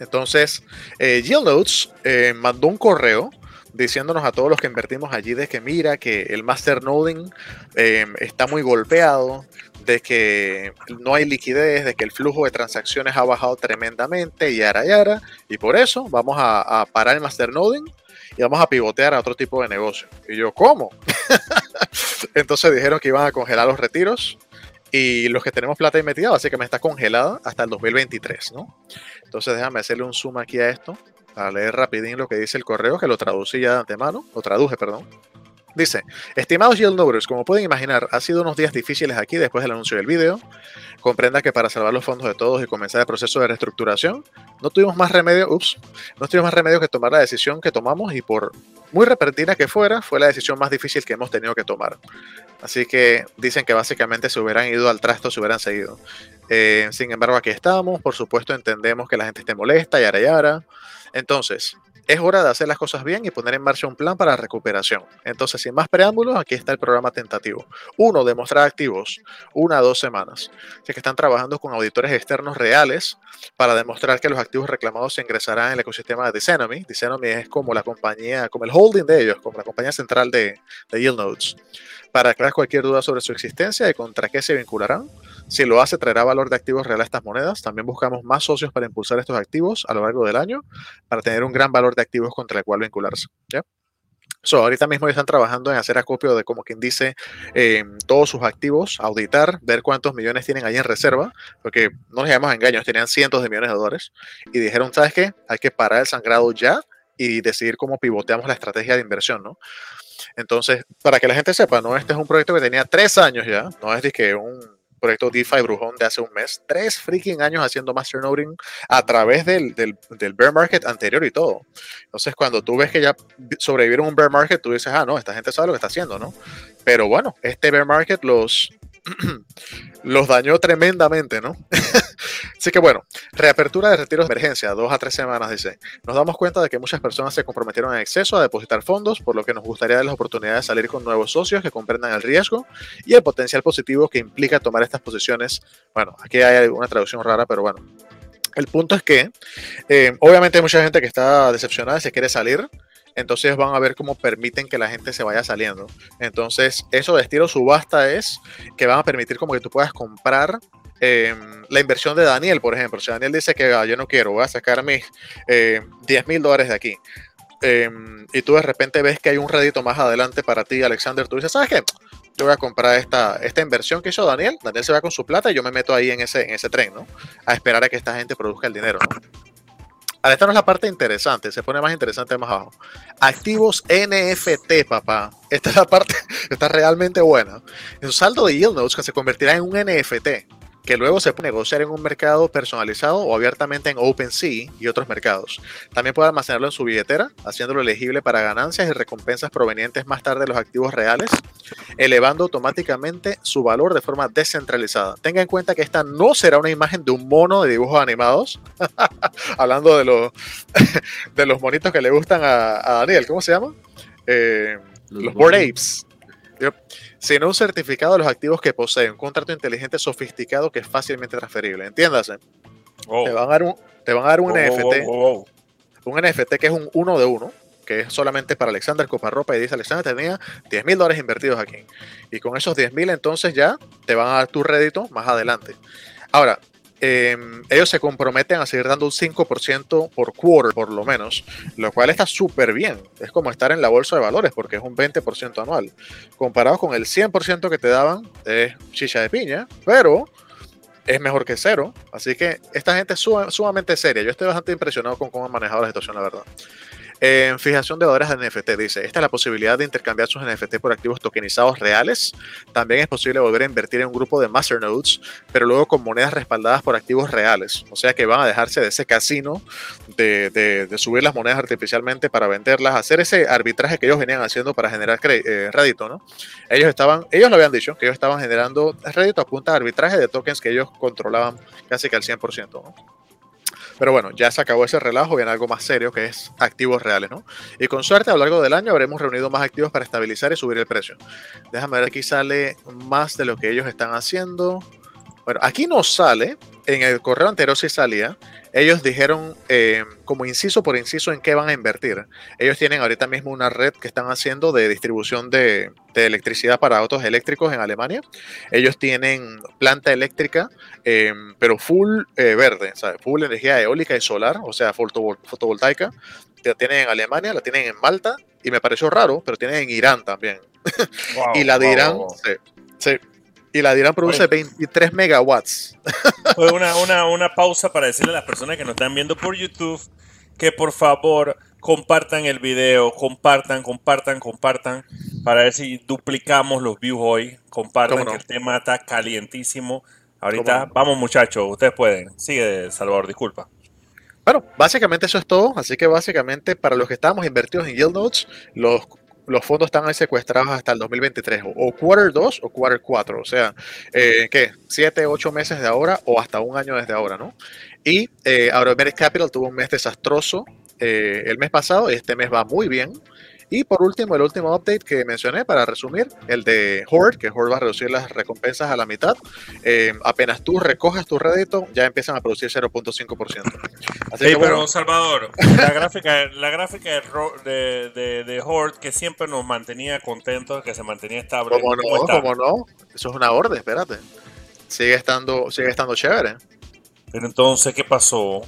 Entonces, eh, Yield Notes eh, mandó un correo diciéndonos a todos los que invertimos allí de que mira que el master noding em, está muy golpeado, de que no hay liquidez, de que el flujo de transacciones ha bajado tremendamente y yara yara, y por eso vamos a, parar el master noding y vamos a pivotear a otro tipo de negocio. Y yo, ¿cómo? (laughs) Entonces dijeron que iban a congelar los retiros y los que tenemos plata metida básicamente está congelada hasta el 2023, ¿no? Entonces déjame hacerle un zoom aquí a esto a leer rapidín lo que dice el correo, que lo traducí ya de antemano, lo traduje, perdón. Dice, estimados yield nobles, como pueden imaginar, ha sido unos días difíciles aquí después del anuncio del video. Comprenda que para salvar los fondos de todos y comenzar el proceso de reestructuración, no tuvimos más remedio, ups, no tuvimos más remedio que tomar la decisión que tomamos y por muy repentina que fuera, fue la decisión más difícil que hemos tenido que tomar. Así que dicen que básicamente se hubieran ido al trasto, se hubieran seguido. Eh, sin embargo, aquí estamos. Por supuesto, entendemos que la gente esté molesta, yara yara. Entonces, es hora de hacer las cosas bien y poner en marcha un plan para recuperación. Entonces, sin más preámbulos, aquí está el programa tentativo. Uno, demostrar activos, una a dos semanas. Así que están trabajando con auditores externos reales para demostrar que los activos reclamados se ingresarán en el ecosistema de Dicenomy. Dicenomy es como la compañía, como el holding de ellos, como la compañía central de, de Yield para aclarar cualquier duda sobre su existencia y contra qué se vincularán. Si lo hace, traerá valor de activos real a estas monedas. También buscamos más socios para impulsar estos activos a lo largo del año para tener un gran valor de activos contra el cual vincularse. ¿ya? So, ahorita mismo están trabajando en hacer acopio de, como quien dice, eh, todos sus activos, auditar, ver cuántos millones tienen ahí en reserva, porque no nos llamamos engaños, tenían cientos de millones de dólares, y dijeron, ¿sabes qué? Hay que parar el sangrado ya y decidir cómo pivoteamos la estrategia de inversión, ¿no? Entonces, para que la gente sepa, ¿no? Este es un proyecto que tenía tres años ya, no es que un proyecto DeFi brujón de hace un mes, tres freaking años haciendo masternoding a través del, del, del, bear market anterior y todo. Entonces, cuando tú ves que ya sobrevivieron un bear market, tú dices, ah, no, esta gente sabe lo que está haciendo, ¿no? Pero bueno, este bear market los, los dañó tremendamente, ¿no? (laughs) Así que bueno, reapertura de retiros de emergencia, dos a tres semanas, dice. Nos damos cuenta de que muchas personas se comprometieron en exceso a depositar fondos, por lo que nos gustaría dar las oportunidades de salir con nuevos socios que comprendan el riesgo y el potencial positivo que implica tomar estas posiciones. Bueno, aquí hay una traducción rara, pero bueno. El punto es que, eh, obviamente hay mucha gente que está decepcionada se quiere salir, entonces van a ver cómo permiten que la gente se vaya saliendo. Entonces, eso de estilo subasta es que van a permitir como que tú puedas comprar eh, la inversión de Daniel, por ejemplo. Si Daniel dice que ah, yo no quiero, voy a sacar mis eh, 10 mil dólares de aquí. Eh, y tú de repente ves que hay un rédito más adelante para ti, Alexander, tú dices, ¿sabes qué? Yo voy a comprar esta, esta inversión que hizo Daniel. Daniel se va con su plata y yo me meto ahí en ese, en ese tren, ¿no? A esperar a que esta gente produzca el dinero, ¿no? Ahora, esta no es la parte interesante, se pone más interesante más abajo. Activos NFT, papá. Esta es la parte, (laughs) está realmente buena. Un saldo de yield notes que se convertirá en un NFT que luego se puede negociar en un mercado personalizado o abiertamente en OpenSea y otros mercados. También puede almacenarlo en su billetera, haciéndolo elegible para ganancias y recompensas provenientes más tarde de los activos reales, elevando automáticamente su valor de forma descentralizada. Tenga en cuenta que esta no será una imagen de un mono de dibujos animados, (laughs) hablando de los, (laughs) de los monitos que le gustan a, a Daniel, ¿cómo se llama? Eh, los, los Bored Apes. Yep sino un certificado de los activos que posee, un contrato inteligente sofisticado que es fácilmente transferible. Entiéndase. Oh. Te van a dar un, te van a dar un oh, NFT. Oh, un NFT que es un uno de uno, que es solamente para Alexander Coparropa y dice Alexander tenía 10 mil dólares invertidos aquí. Y con esos 10 mil entonces ya te van a dar tu rédito más adelante. Ahora, eh, ellos se comprometen a seguir dando un 5% por quarter, por lo menos, lo cual está súper bien. Es como estar en la bolsa de valores, porque es un 20% anual. Comparado con el 100% que te daban, es chicha de piña, pero es mejor que cero. Así que esta gente es sumamente seria. Yo estoy bastante impresionado con cómo han manejado la situación, la verdad. En fijación de valores de NFT dice, esta es la posibilidad de intercambiar sus NFT por activos tokenizados reales. También es posible volver a invertir en un grupo de masternodes, pero luego con monedas respaldadas por activos reales. O sea que van a dejarse de ese casino de, de, subir las monedas artificialmente para venderlas, hacer ese arbitraje que ellos venían haciendo para generar eh, rédito, ¿no? Ellos estaban, ellos lo habían dicho, que ellos estaban generando rédito a punta de arbitraje de tokens que ellos controlaban casi que al 100%, ¿no? Pero bueno, ya se acabó ese relajo, viene algo más serio que es activos reales, ¿no? Y con suerte a lo largo del año habremos reunido más activos para estabilizar y subir el precio. Déjame ver, aquí sale más de lo que ellos están haciendo. Bueno, aquí no sale, en el correo anterior sí salía, ellos dijeron eh, como inciso por inciso en qué van a invertir. Ellos tienen ahorita mismo una red que están haciendo de distribución de, de electricidad para autos eléctricos en Alemania. Ellos tienen planta eléctrica, eh, pero full eh, verde, ¿sabes? full energía eólica y solar, o sea, fotovoltaica. La tienen en Alemania, la tienen en Malta y me pareció raro, pero tienen en Irán también. (laughs) Wow, y la de Irán, wow. sí, sí y la Dirán produce 23 megawatts. (laughs) Fue una, una, una pausa para decirle a las personas que nos están viendo por YouTube que por favor compartan el video, compartan, compartan, compartan, para ver si duplicamos los views hoy. Compartan no? que el tema está calientísimo. Ahorita, vamos muchachos, ustedes pueden. Sigue, Salvador, disculpa. Bueno, básicamente eso es todo. Así que básicamente para los que estamos invertidos en Yield Notes, los los fondos están secuestrados hasta el 2023, o, quarter 2 o quarter 4, o sea, eh, ¿qué? 7, 8 meses de ahora o hasta un año desde ahora, ¿no? Y eh, Capital tuvo un mes desastroso eh, el mes pasado, este mes va muy bien. Y por último, el último update que mencioné para resumir, el de Horde, que Horde va a reducir las recompensas a la mitad. Eh, apenas tú recoges tu rédito, ya empiezan a producir 0.5%. Sí, pero Salvador, (laughs) la gráfica, la gráfica de, de, de, Horde que siempre nos mantenía contentos, que se mantenía estable. ¿Cómo no? ¿Cómo, no? Eso es una orden, espérate. Sigue estando, sigue estando chévere. Pero entonces, ¿qué pasó?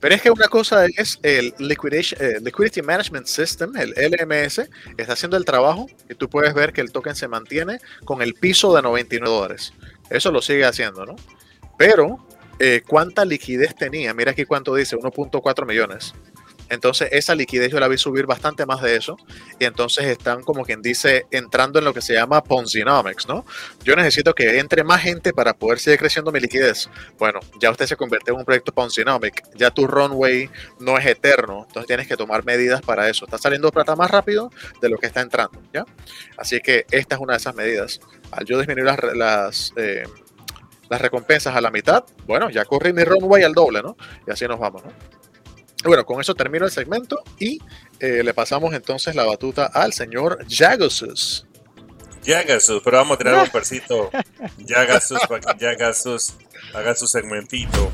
Pero es que una cosa es el eh, Liquidity Management System, el LMS, está haciendo el trabajo y tú puedes ver que el token se mantiene con el piso de 99 dólares. Eso lo sigue haciendo, ¿no? Pero, eh, ¿cuánta liquidez tenía? Mira aquí cuánto dice, 1.4 millones. Entonces esa liquidez yo la vi subir bastante más de eso y entonces están como quien dice entrando en lo que se llama Ponzinomics, ¿no? Yo necesito que entre más gente para poder seguir creciendo mi liquidez. Bueno, ya usted se convirtió en un proyecto Ponzinomic, ya tu runway no es eterno, entonces tienes que tomar medidas para eso. Está saliendo plata más rápido de lo que está entrando, ¿ya? Así que esta es una de esas medidas. Al yo disminuir las, las eh, las recompensas a la mitad, bueno, ya corrí mi runway al doble, ¿no? Y así nos vamos, ¿no? Bueno, con eso termino el segmento y eh, le pasamos entonces la batuta al señor Jagasus. Jagasus, pero vamos a tirar un (laughs) persito. Jagasus para que Jagasus haga su segmentito.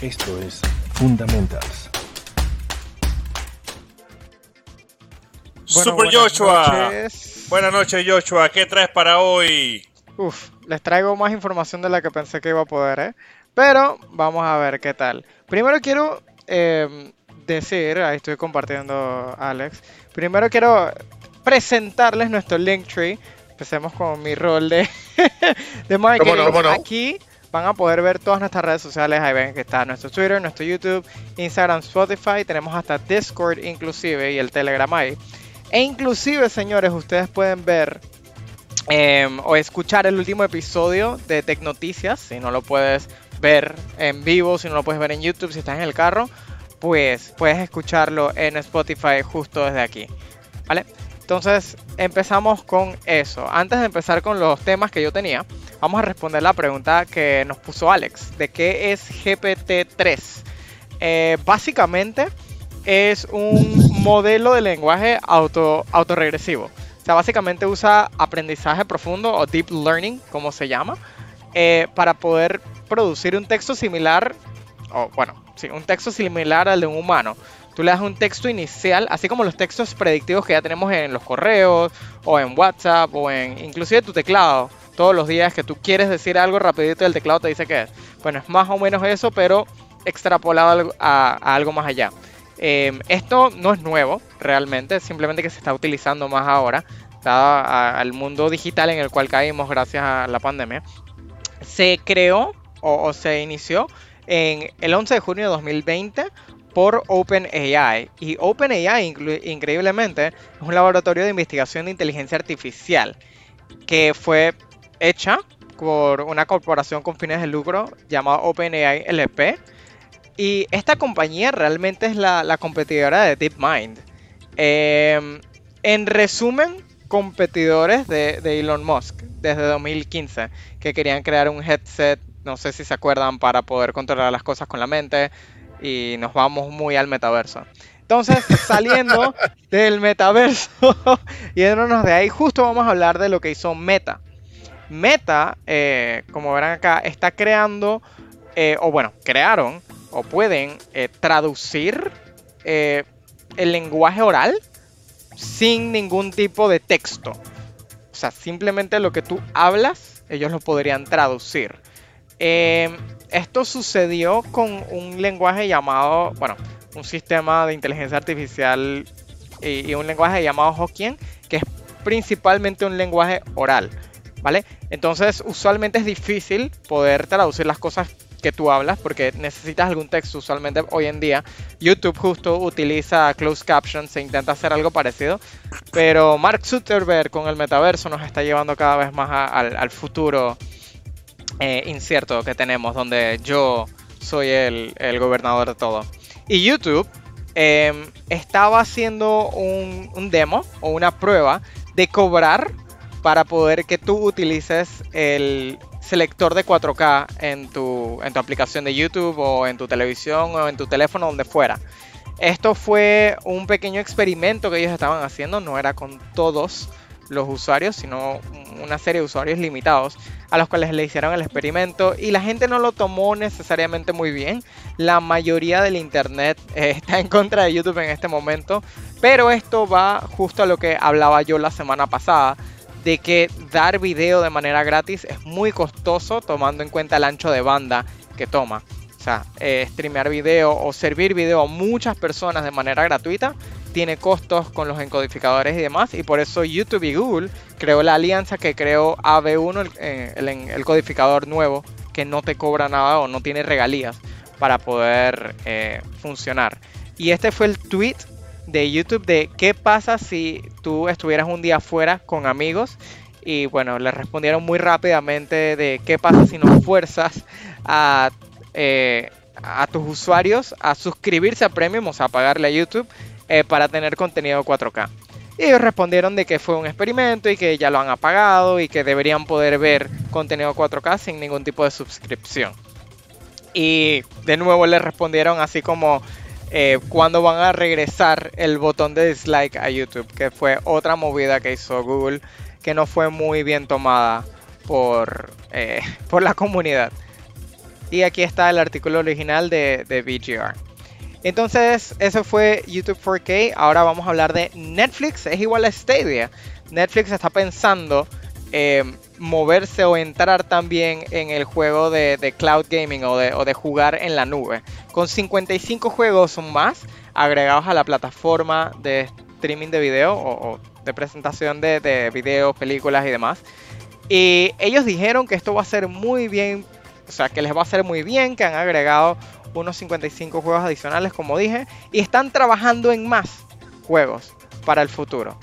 Esto es Fundamentals. Super Joshua. Buenas noches, Joshua. ¿Qué traes para hoy? Uf, les traigo más información de la que pensé que iba a poder, ¿eh? Pero vamos a ver qué tal. Primero quiero eh, decir, ahí estoy compartiendo Alex, primero quiero presentarles nuestro Linktree. Empecemos con mi rol de, (laughs) de marketing. Aquí van a poder ver todas nuestras redes sociales. Ahí ven que está nuestro Twitter, nuestro YouTube, Instagram, Spotify. Tenemos hasta Discord inclusive y el Telegram ahí. E inclusive, señores, ustedes pueden ver em, o escuchar el último episodio de Tech Noticias. Si no lo puedes ver en vivo, si no lo puedes ver en YouTube, si estás en el carro, pues puedes escucharlo en Spotify justo desde aquí. ¿Vale? Entonces empezamos con eso. Antes de empezar con los temas que yo tenía, vamos a responder la pregunta que nos puso Alex. ¿De qué es GPT-3? Eh, básicamente es un (laughs) modelo de lenguaje auto, autorregresivo. O sea, básicamente usa aprendizaje profundo o deep learning, como se llama, eh, para poder producir un texto similar, o bueno, sí, un texto similar al de un humano. Tú le das un texto inicial, así como los textos predictivos que ya tenemos en los correos, o en WhatsApp, o en inclusive tu teclado. Todos los días que tú quieres decir algo rapidito, el teclado te dice que es. Bueno, es más o menos eso, pero extrapolado a, algo más allá. Em, esto no es nuevo, realmente, simplemente que se está utilizando más ahora, dado al mundo digital en el cual caímos gracias a la pandemia. Se creó o, se inició en el 11 de junio de 2020 por OpenAI. Y OpenAI, increíblemente, es un laboratorio de investigación de inteligencia artificial que fue hecha por una corporación con fines de lucro llamada OpenAI LP. Y esta compañía realmente es la, competidora de DeepMind. Em, en resumen, competidores de, de Elon Musk desde 2015, que querían crear un headset no sé si se acuerdan, para poder controlar las cosas con la mente y nos vamos muy al metaverso. Entonces, (laughs) saliendo del metaverso y (laughs) yéndonos de ahí, justo vamos a hablar de lo que hizo Meta. Meta, eh, como verán acá, está creando, eh, o bueno, crearon, o pueden eh, traducir el lenguaje oral sin ningún tipo de texto. O sea, simplemente lo que tú hablas, ellos lo podrían traducir. Em, esto sucedió con un lenguaje llamado, bueno, un sistema de inteligencia artificial y, un lenguaje llamado Hokkien, que es principalmente un lenguaje oral, ¿vale? Entonces, usualmente es difícil poder traducir las cosas que tú hablas porque necesitas algún texto usualmente hoy en día. YouTube justo utiliza closed captions e intenta hacer algo parecido, pero Mark Zuckerberg con el metaverso nos está llevando cada vez más al futuro eh, incierto que tenemos, donde yo soy el, gobernador de todo. Y YouTube em, estaba haciendo un, un demo o una prueba de cobrar para poder que tú utilices el selector de 4K en tu, en tu aplicación de YouTube o en tu televisión o en tu teléfono, donde fuera. Esto fue un pequeño experimento que ellos estaban haciendo, no era con todos los usuarios, sino una serie de usuarios limitados a los cuales le hicieron el experimento y la gente no lo tomó necesariamente muy bien. La mayoría del internet eh, (laughs) está en contra de YouTube en este momento, pero esto va justo a lo que hablaba yo la semana pasada de que dar video de manera gratis es muy costoso tomando en cuenta el ancho de banda que toma. O sea, eh, streamear video o servir video a muchas personas de manera gratuita tiene costos con los encodificadores y demás. Y por eso YouTube y Google creó la alianza que creó AB1, eh, el, codificador nuevo, que no te cobra nada o no tiene regalías para poder eh, funcionar. Y este fue el tweet de YouTube de qué pasa si tú estuvieras un día fuera con amigos y bueno, le respondieron muy rápidamente de qué pasa si no fuerzas a, eh, a tus usuarios a suscribirse a Premium, o sea, a pagarle a YouTube eh, para tener contenido 4K. Y ellos respondieron de que fue un experimento y que ya lo han apagado y que deberían poder ver contenido 4K sin ningún tipo de suscripción. Y de nuevo le respondieron así como eh, cuando van a regresar el botón de dislike a YouTube, que fue otra movida que hizo Google que no fue muy bien tomada por, eh, (laughs) por la comunidad. Y aquí está el artículo original de, de VGR. Entonces, eso fue YouTube 4K. Ahora vamos a hablar de Netflix. Es igual a Stadia. Netflix está pensando eh, moverse o entrar también en el juego de, cloud gaming o de, jugar en la nube. Con 55 juegos más agregados a la plataforma de streaming de video o, de presentación de, de videos, películas y demás. Y ellos dijeron que esto va a ser muy bien, o sea, que les va a ser muy bien, que han agregado unos 55 juegos adicionales, como dije, y están trabajando en más juegos para el futuro.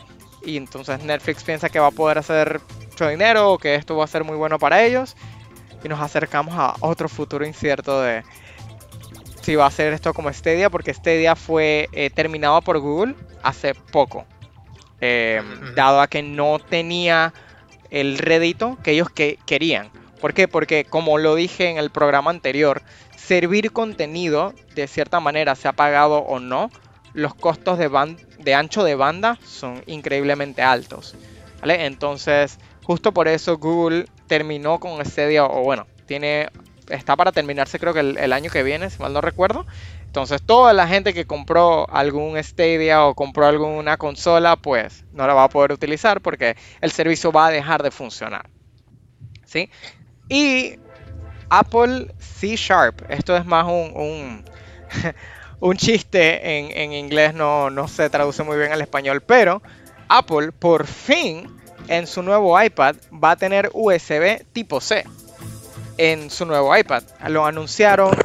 Y entonces Netflix piensa que va a poder hacer mucho dinero, que esto va a ser muy bueno para ellos. Y nos acercamos a otro futuro incierto de si va a ser esto como Stadia, porque Stadia fue eh, terminado por Google hace poco. Em, dado a que no tenía el rédito que ellos que querían. ¿Por qué? Porque como lo dije en el programa anterior, servir contenido de cierta manera, sea pagado o no, los costos de, ancho de banda son increíblemente altos. Entonces, justo por eso Google terminó con Stadia, o bueno, tiene, está para terminarse creo que el, año que viene, si mal no recuerdo. Entonces, toda la gente que compró algún Stadia o compró alguna consola, pues no la va a poder utilizar porque el servicio va a dejar de funcionar. ¿Sí? Y Apple C Sharp. Esto es más un, (laughs) un, chiste en, en, inglés, no, no se traduce muy bien al español, pero Apple por fin en su nuevo iPad va a tener USB tipo C. En su nuevo iPad. Lo anunciaron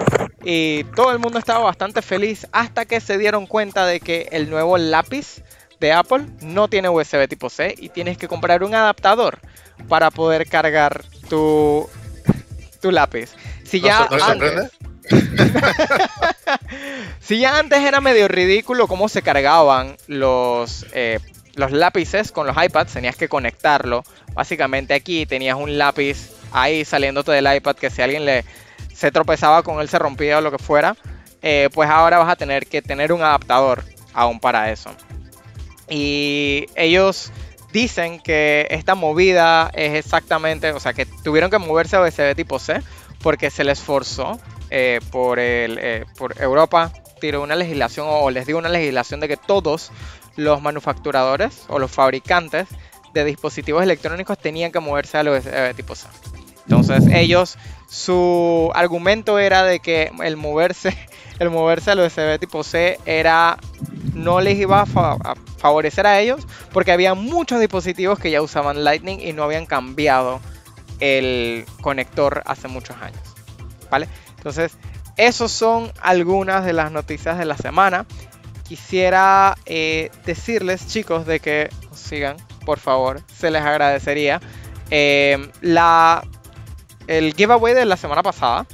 y todo el mundo estaba bastante feliz hasta que se dieron cuenta de que el nuevo lápiz de Apple no tiene USB tipo C y tienes que comprar un adaptador para poder cargar tu tu lápiz. Si ya antes, (laughs) si ya antes era medio ridículo cómo se cargaban los, eh, los lápices con los iPads, tenías que conectarlo. Básicamente aquí tenías un lápiz ahí saliéndote del iPad que si alguien le se tropezaba con él se rompía o lo que fuera, eh, pues ahora vas a tener que tener un adaptador aún para eso. Y ellos dicen que esta movida es exactamente, o sea, que tuvieron que moverse a USB tipo C porque se les forzó eh, por, el, eh, por Europa, tiró una legislación o les dio una legislación de que todos los manufacturadores o los fabricantes de dispositivos electrónicos tenían que moverse al USB tipo C. Entonces ellos, su argumento era de que el moverse, (laughs) el moverse al USB tipo C era no les iba a, favorecer a ellos porque había muchos dispositivos que ya usaban Lightning y no habían cambiado el conector hace muchos años. ¿Vale? Entonces, esos son algunas de las noticias de la semana. Quisiera eh, decirles, chicos, de que sigan, por favor, se les agradecería. Eh, la, el giveaway de la semana pasada.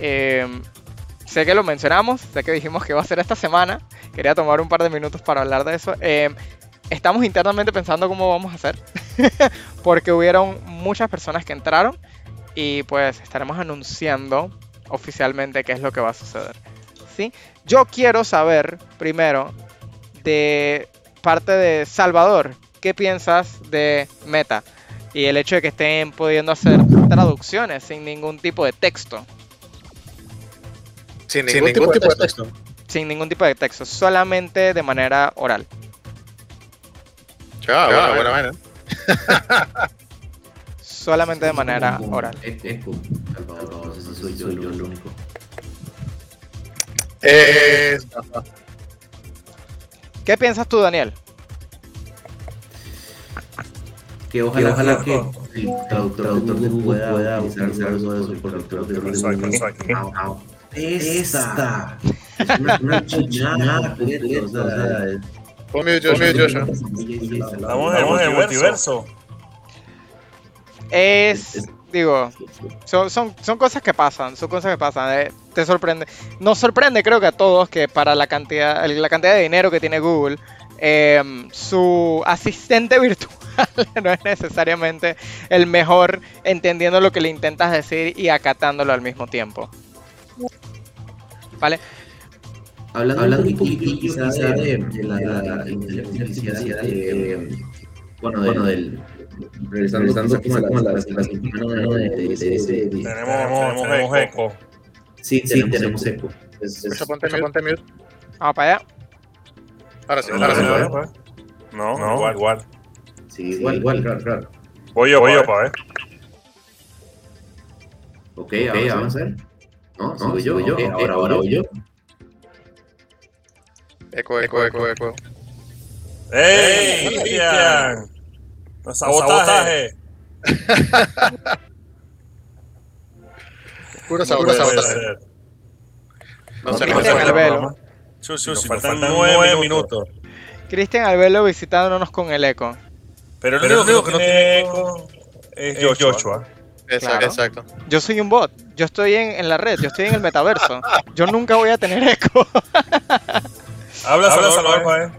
Eh, sé que lo mencionamos, sé que dijimos que va a ser esta semana quería tomar un par de minutos para hablar de eso. Eh, estamos internamente pensando cómo vamos a hacer, (laughs) porque hubieron muchas personas que entraron y pues estaremos anunciando oficialmente qué es lo que va a suceder. ¿sí? Yo quiero saber primero de parte de Salvador, ¿qué piensas de Meta? Y el hecho de que estén pudiendo hacer traducciones sin ningún tipo de texto. Sin ningún, tipo, de texto. Sin ningún tipo de texto, solamente de manera oral. Ah, bueno, bueno, bueno. (laughs) Solamente de manera oral. Soy yo, yo el único. Eh, ¿Qué piensas tú, Daniel? Que ojalá, ojalá que el traductor de Google pueda, utilizar de su de. Google. Esta. Es una, una chinada, o sea. Estamos en el multiverso. Es, digo, son, son, son cosas que pasan, son cosas que pasan. eh, te sorprende. Nos sorprende, creo que a todos, que para la cantidad, la cantidad de dinero que tiene Google, em, su asistente (laughs) virtual no es necesariamente el mejor entendiendo lo que le intentas decir y acatándolo al mismo tiempo. ¿Vale? Hablando, hablando un poquito quizá de, de la, la inteligencia artificial, eh, bueno, bueno, del regresando, como a la la- ¿no? de, de, de, de ese- Tenemos, tenemos eco. sí, sí, tenemos eco. Es- es- Joshua, ponte mute, ponte mute. Vamos para allá. Ahora sí, No, ahora sí. no, no, no, no, igual, igual. sí, igual, igual, claro, claro. Voy yo, voy yo, pa' ver. Ok, okay vamos a ver. No, no, sigo yo, yo. ahora, ahora voy yo. Eco, eco, eco, eco. ¡Ey, Cristian! ¡No sabotaje! (laughs) Puro No sabor. ser. No se No no Cristian se- Albelo. Chuchu, nos faltan nueve minutos. Cristian Albelo visitándonos con el eco. Pero el único que no tiene eco es Joshua. Exacto, Claro. exacto. Yo soy un bot, yo estoy en, en la red, yo estoy en el metaverso. Yo nunca voy a tener eco. (laughs) Habla, Salvador, pa' ver.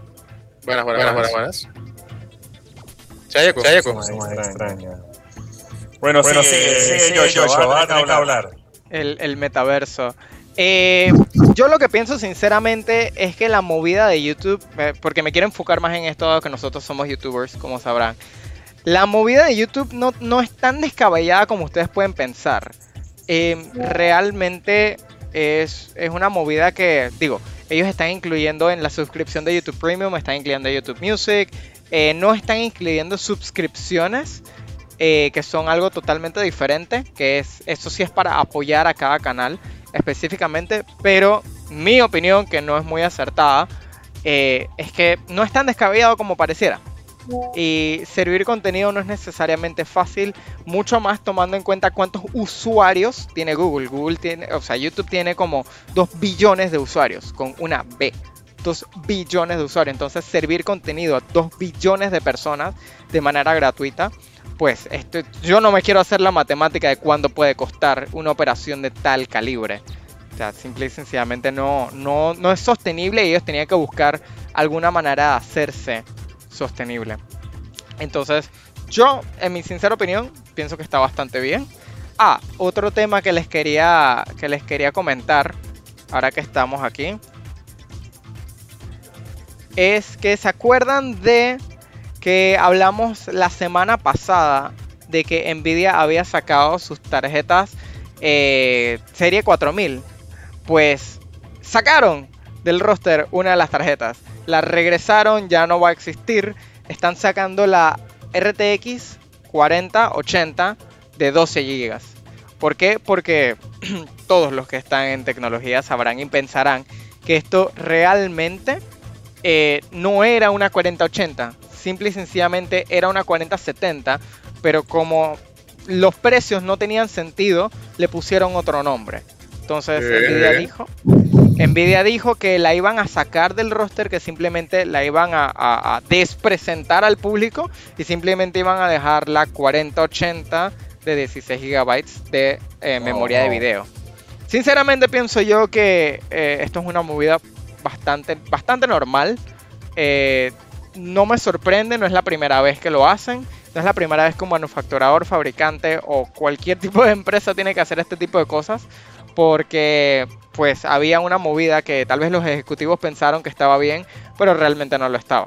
Buenas, buenas, buenas, buenas, buenas. Si hay eco, si hay eco. Más extraña. Bueno, sigue, sigue, Joshua, vas a que hablar. el, el metaverso. Eh, yo lo que pienso sinceramente es que la movida de YouTube, eh, porque me quiero enfocar más en esto, dado que nosotros somos youtubers, como sabrán. La movida de YouTube no, no es tan descabellada como ustedes pueden pensar. Eh, realmente es, es una movida que, digo, ellos están incluyendo en la suscripción de YouTube Premium, están incluyendo YouTube Music, eh, no están incluyendo suscripciones, eh, que son algo totalmente diferente, que es, eso sí es para apoyar a cada canal específicamente, pero mi opinión, que no es muy acertada, eh, es que no es tan descabellado como pareciera. Y servir contenido no es necesariamente fácil, mucho más tomando en cuenta cuántos usuarios tiene Google. Google tiene, o sea, YouTube tiene como 2 billones de usuarios, con una B. 2 billones de usuarios. Entonces, servir contenido a 2 billones de personas de manera gratuita, pues esto, yo no me quiero hacer la matemática de cuánto puede costar una operación de tal calibre. O sea, simple y sencillamente no, no, no es sostenible y ellos tenían que buscar alguna manera de hacerse sostenible. Entonces, yo, en mi sincera opinión, pienso que está bastante bien. Ah, otro tema que les quería, que les quería comentar, ahora que estamos aquí, es que se acuerdan de que hablamos la semana pasada de que Nvidia había sacado sus tarjetas eh, serie 4000. Pues sacaron del roster una de las tarjetas. La regresaron, ya no va a existir. Están sacando la RTX 4080 de 12 GB. ¿Por qué? Porque (clears throat) todos los que están en tecnología sabrán y pensarán que esto realmente eh, no era una 4080. Simple y sencillamente era una 4070. Pero como los precios no tenían sentido, le pusieron otro nombre. Entonces ¿Qué? Nvidia dijo, Nvidia dijo que la iban a sacar del roster, que simplemente la iban a, a- a despresentar al público y simplemente iban a dejar la 4080 de 16 GB de eh, memoria de Oh. video. Sinceramente pienso yo que eh, esto es una movida bastante, bastante normal. Eh, no me sorprende, no es la primera vez que lo hacen. No es la primera vez que un manufacturador, fabricante o cualquier (laughs) tipo de empresa tiene que hacer este tipo de cosas. Porque pues había una movida que tal vez los ejecutivos pensaron que estaba bien, pero realmente no lo estaba.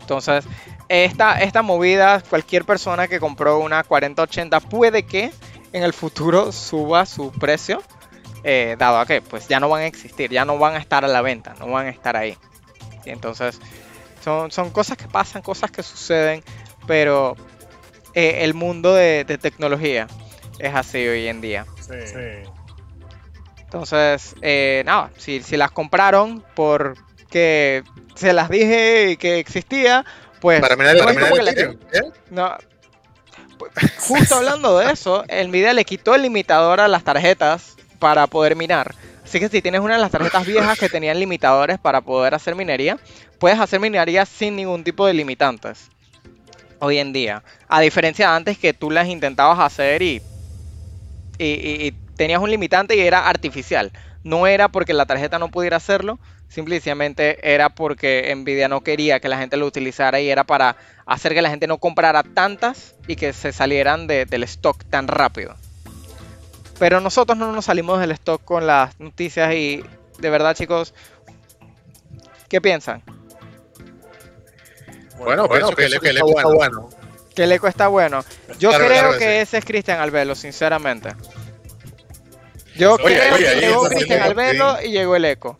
Entonces, esta, esta movida, cualquier persona que compró una 4080 puede que en el futuro suba su precio, eh, dado a que pues ya no van a existir, ya no van a estar a la venta, no van a estar ahí. Y entonces, son, son cosas que pasan, cosas que suceden, pero eh, el mundo de, de tecnología es así hoy en día. Sí. Entonces, eh, nada, si, si las compraron porque se las dije que existía, pues Para mirar, no para mirar el ¿eh? no. Justo hablando de eso, Nvidia le quitó el limitador a las tarjetas para poder minar. Así que si tienes una de las tarjetas viejas que tenían limitadores para poder hacer minería, puedes hacer minería sin ningún tipo de limitantes. Hoy en día. A diferencia de antes que tú las intentabas hacer y, y, y- y tenías un limitante y era artificial. No era porque la tarjeta no pudiera hacerlo, simplemente era porque Nvidia no quería que la gente lo utilizara y era para hacer que la gente no comprara tantas y que se salieran de- del stock tan rápido. Pero nosotros no nos salimos del stock con las noticias y de verdad chicos, ¿qué piensan? Bueno, pienso que el eco está bueno. Que el eco está bueno. Yo Claro, creo claro que que sí. ese es Cristian Albelo, sinceramente. Yo Oye, creo oye, que ahí llegó Cristian Albelo y llegó el eco.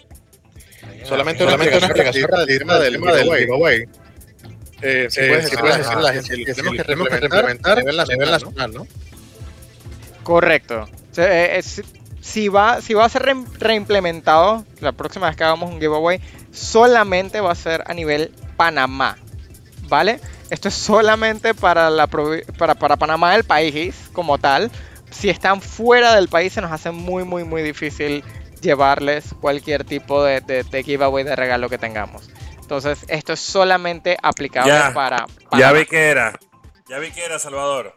Solamente una explicación para el tema del giveaway. Eh, si puedes decirle a la gente que tenemos que reimplementar a nivel nacional, ¿no? Correcto. Eh, eh, si, va, si va a ser re- reimplementado, la próxima vez que hagamos un giveaway, solamente va a ser a nivel Panamá. ¿Vale? Esto es solamente para, la, para, para Panamá, el país como tal. Si están fuera del país, se nos hace muy, muy, muy difícil llevarles cualquier tipo de, de- de giveaway de regalo que tengamos. Entonces, esto es solamente aplicable Ya. para Ya vi que era. Ya vi que era, Salvador.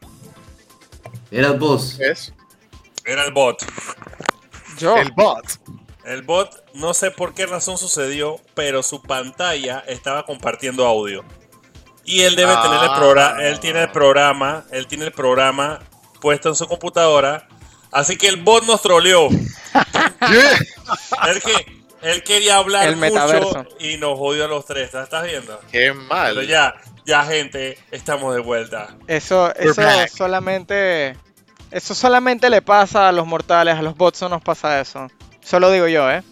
Eras vos. Es Era el bot. Yo. el bot. El bot, no sé por qué razón sucedió, pero su pantalla estaba compartiendo audio. Y él debe tener el Ah. programa, él tiene el programa, él tiene el programa puesto en su computadora. Así que el bot nos troleó. Él, que, él quería hablar El mucho metaverso. y nos jodió a los tres. ¿la ¿Estás viendo? Qué Pero mal. ya, ya gente, estamos de vuelta. Eso, We're eso back. solamente. Eso solamente le pasa a los mortales, a los bots no nos pasa eso. Solo digo yo, ¿eh?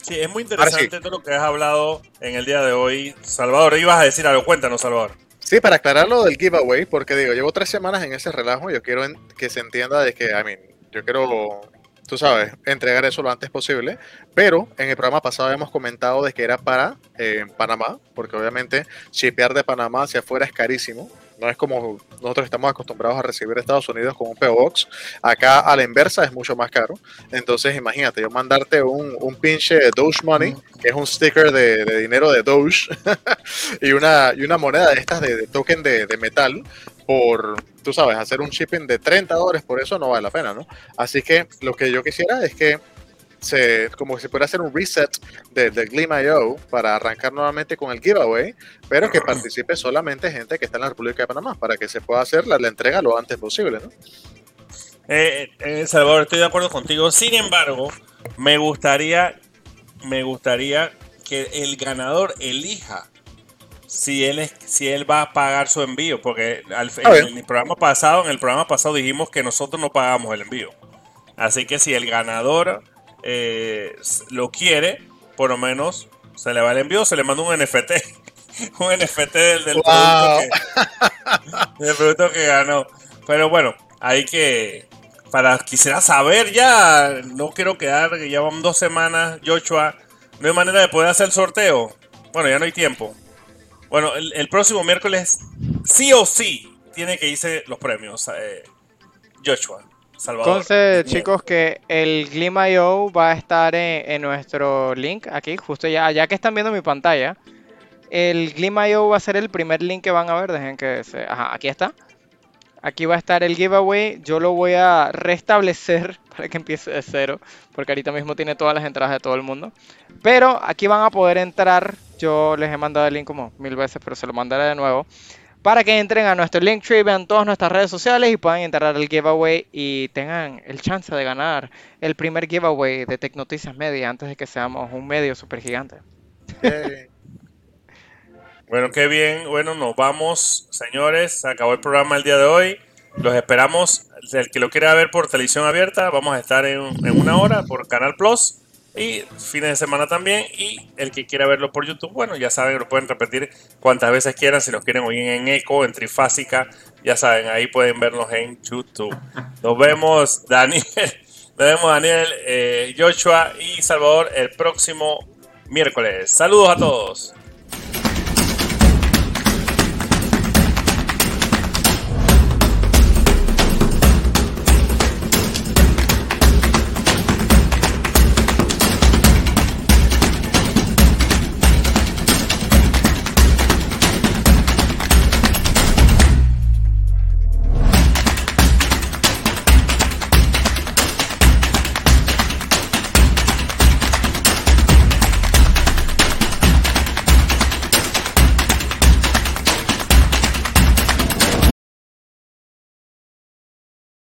Sí, es muy interesante todo lo que has hablado en el día de hoy. Salvador, ibas a decir algo, cuéntanos, Salvador. Sí, para aclarar lo del giveaway, porque digo, llevo tres semanas en ese relajo, yo quiero que se entienda de que, I mean, yo quiero, tú sabes, entregar eso lo antes posible, pero en el programa pasado habíamos comentado de que era para eh, Panamá, porque obviamente shipear de Panamá hacia afuera es carísimo, no es como nosotros estamos acostumbrados a recibir Estados Unidos con un PO Box, acá a la inversa es mucho más caro, entonces imagínate, yo mandarte un, un pinche Doge Money, que es un sticker de, de dinero de Doge, (laughs) y una, y una moneda de estas de, de token de, de metal por, tú sabes, hacer un shipping de 30 dólares, por eso no vale la pena, ¿no? Así que lo que yo quisiera es que se, como si pudiera hacer un reset de, de Gleam.io para arrancar nuevamente con el giveaway, pero que participe solamente gente que está en la República de Panamá, para que se pueda hacer la, la entrega lo antes posible, ¿no? Eh, eh, Salvador, estoy de acuerdo contigo. Sin embargo, me gustaría, me gustaría que el ganador elija si él es, si él va a pagar su envío, porque al, en el programa pasado, en el programa pasado dijimos que nosotros no pagamos el envío. Así que si el ganador eh, lo quiere, por lo menos se le va el envío, se le manda un NFT. (laughs) un NFT del, del Wow. producto que, del producto que ganó. Pero bueno, hay que. Para quisiera saber ya. No quiero quedar. que Ya van dos semanas, Joshua. No hay manera de poder hacer el sorteo. Bueno, ya no hay tiempo. Bueno, el, el próximo miércoles, sí o sí, tiene que irse los premios. eh, Joshua, Salvador. Entonces, chicos, que el Gleam.io va a estar en, en nuestro link aquí, justo ya, ya que están viendo mi pantalla. El Gleam.io va a ser el primer link que van a ver. Dejen que se. Ajá, aquí está. Aquí va a estar el giveaway. Yo lo voy a restablecer (laughs) para que empiece de cero. Porque ahorita mismo tiene todas las entradas de todo el mundo. Pero aquí van a poder entrar. Yo les he mandado el link como mil veces, pero se lo mandaré de nuevo. Para que entren a nuestro Linktree, vean todas nuestras redes sociales y puedan entrar al giveaway y tengan el chance de ganar el primer giveaway de Tecnoticias Media antes de que seamos un medio super gigante. (laughs) Bueno, qué bien. Bueno, nos vamos, señores. Se acabó el programa el día de hoy. Los esperamos. El que lo quiera ver por televisión abierta, vamos a estar en una hora por Canal Plus. Y fines de semana también. Y el que quiera verlo por YouTube, bueno, ya saben, lo pueden repetir cuantas veces quieran. Si nos quieren oír en eco, en trifásica, ya saben, ahí pueden vernos en YouTube. Nos vemos, Daniel. (laughs) Nos vemos, Daniel, eh, Joshua y Salvador, el próximo miércoles. Saludos a todos.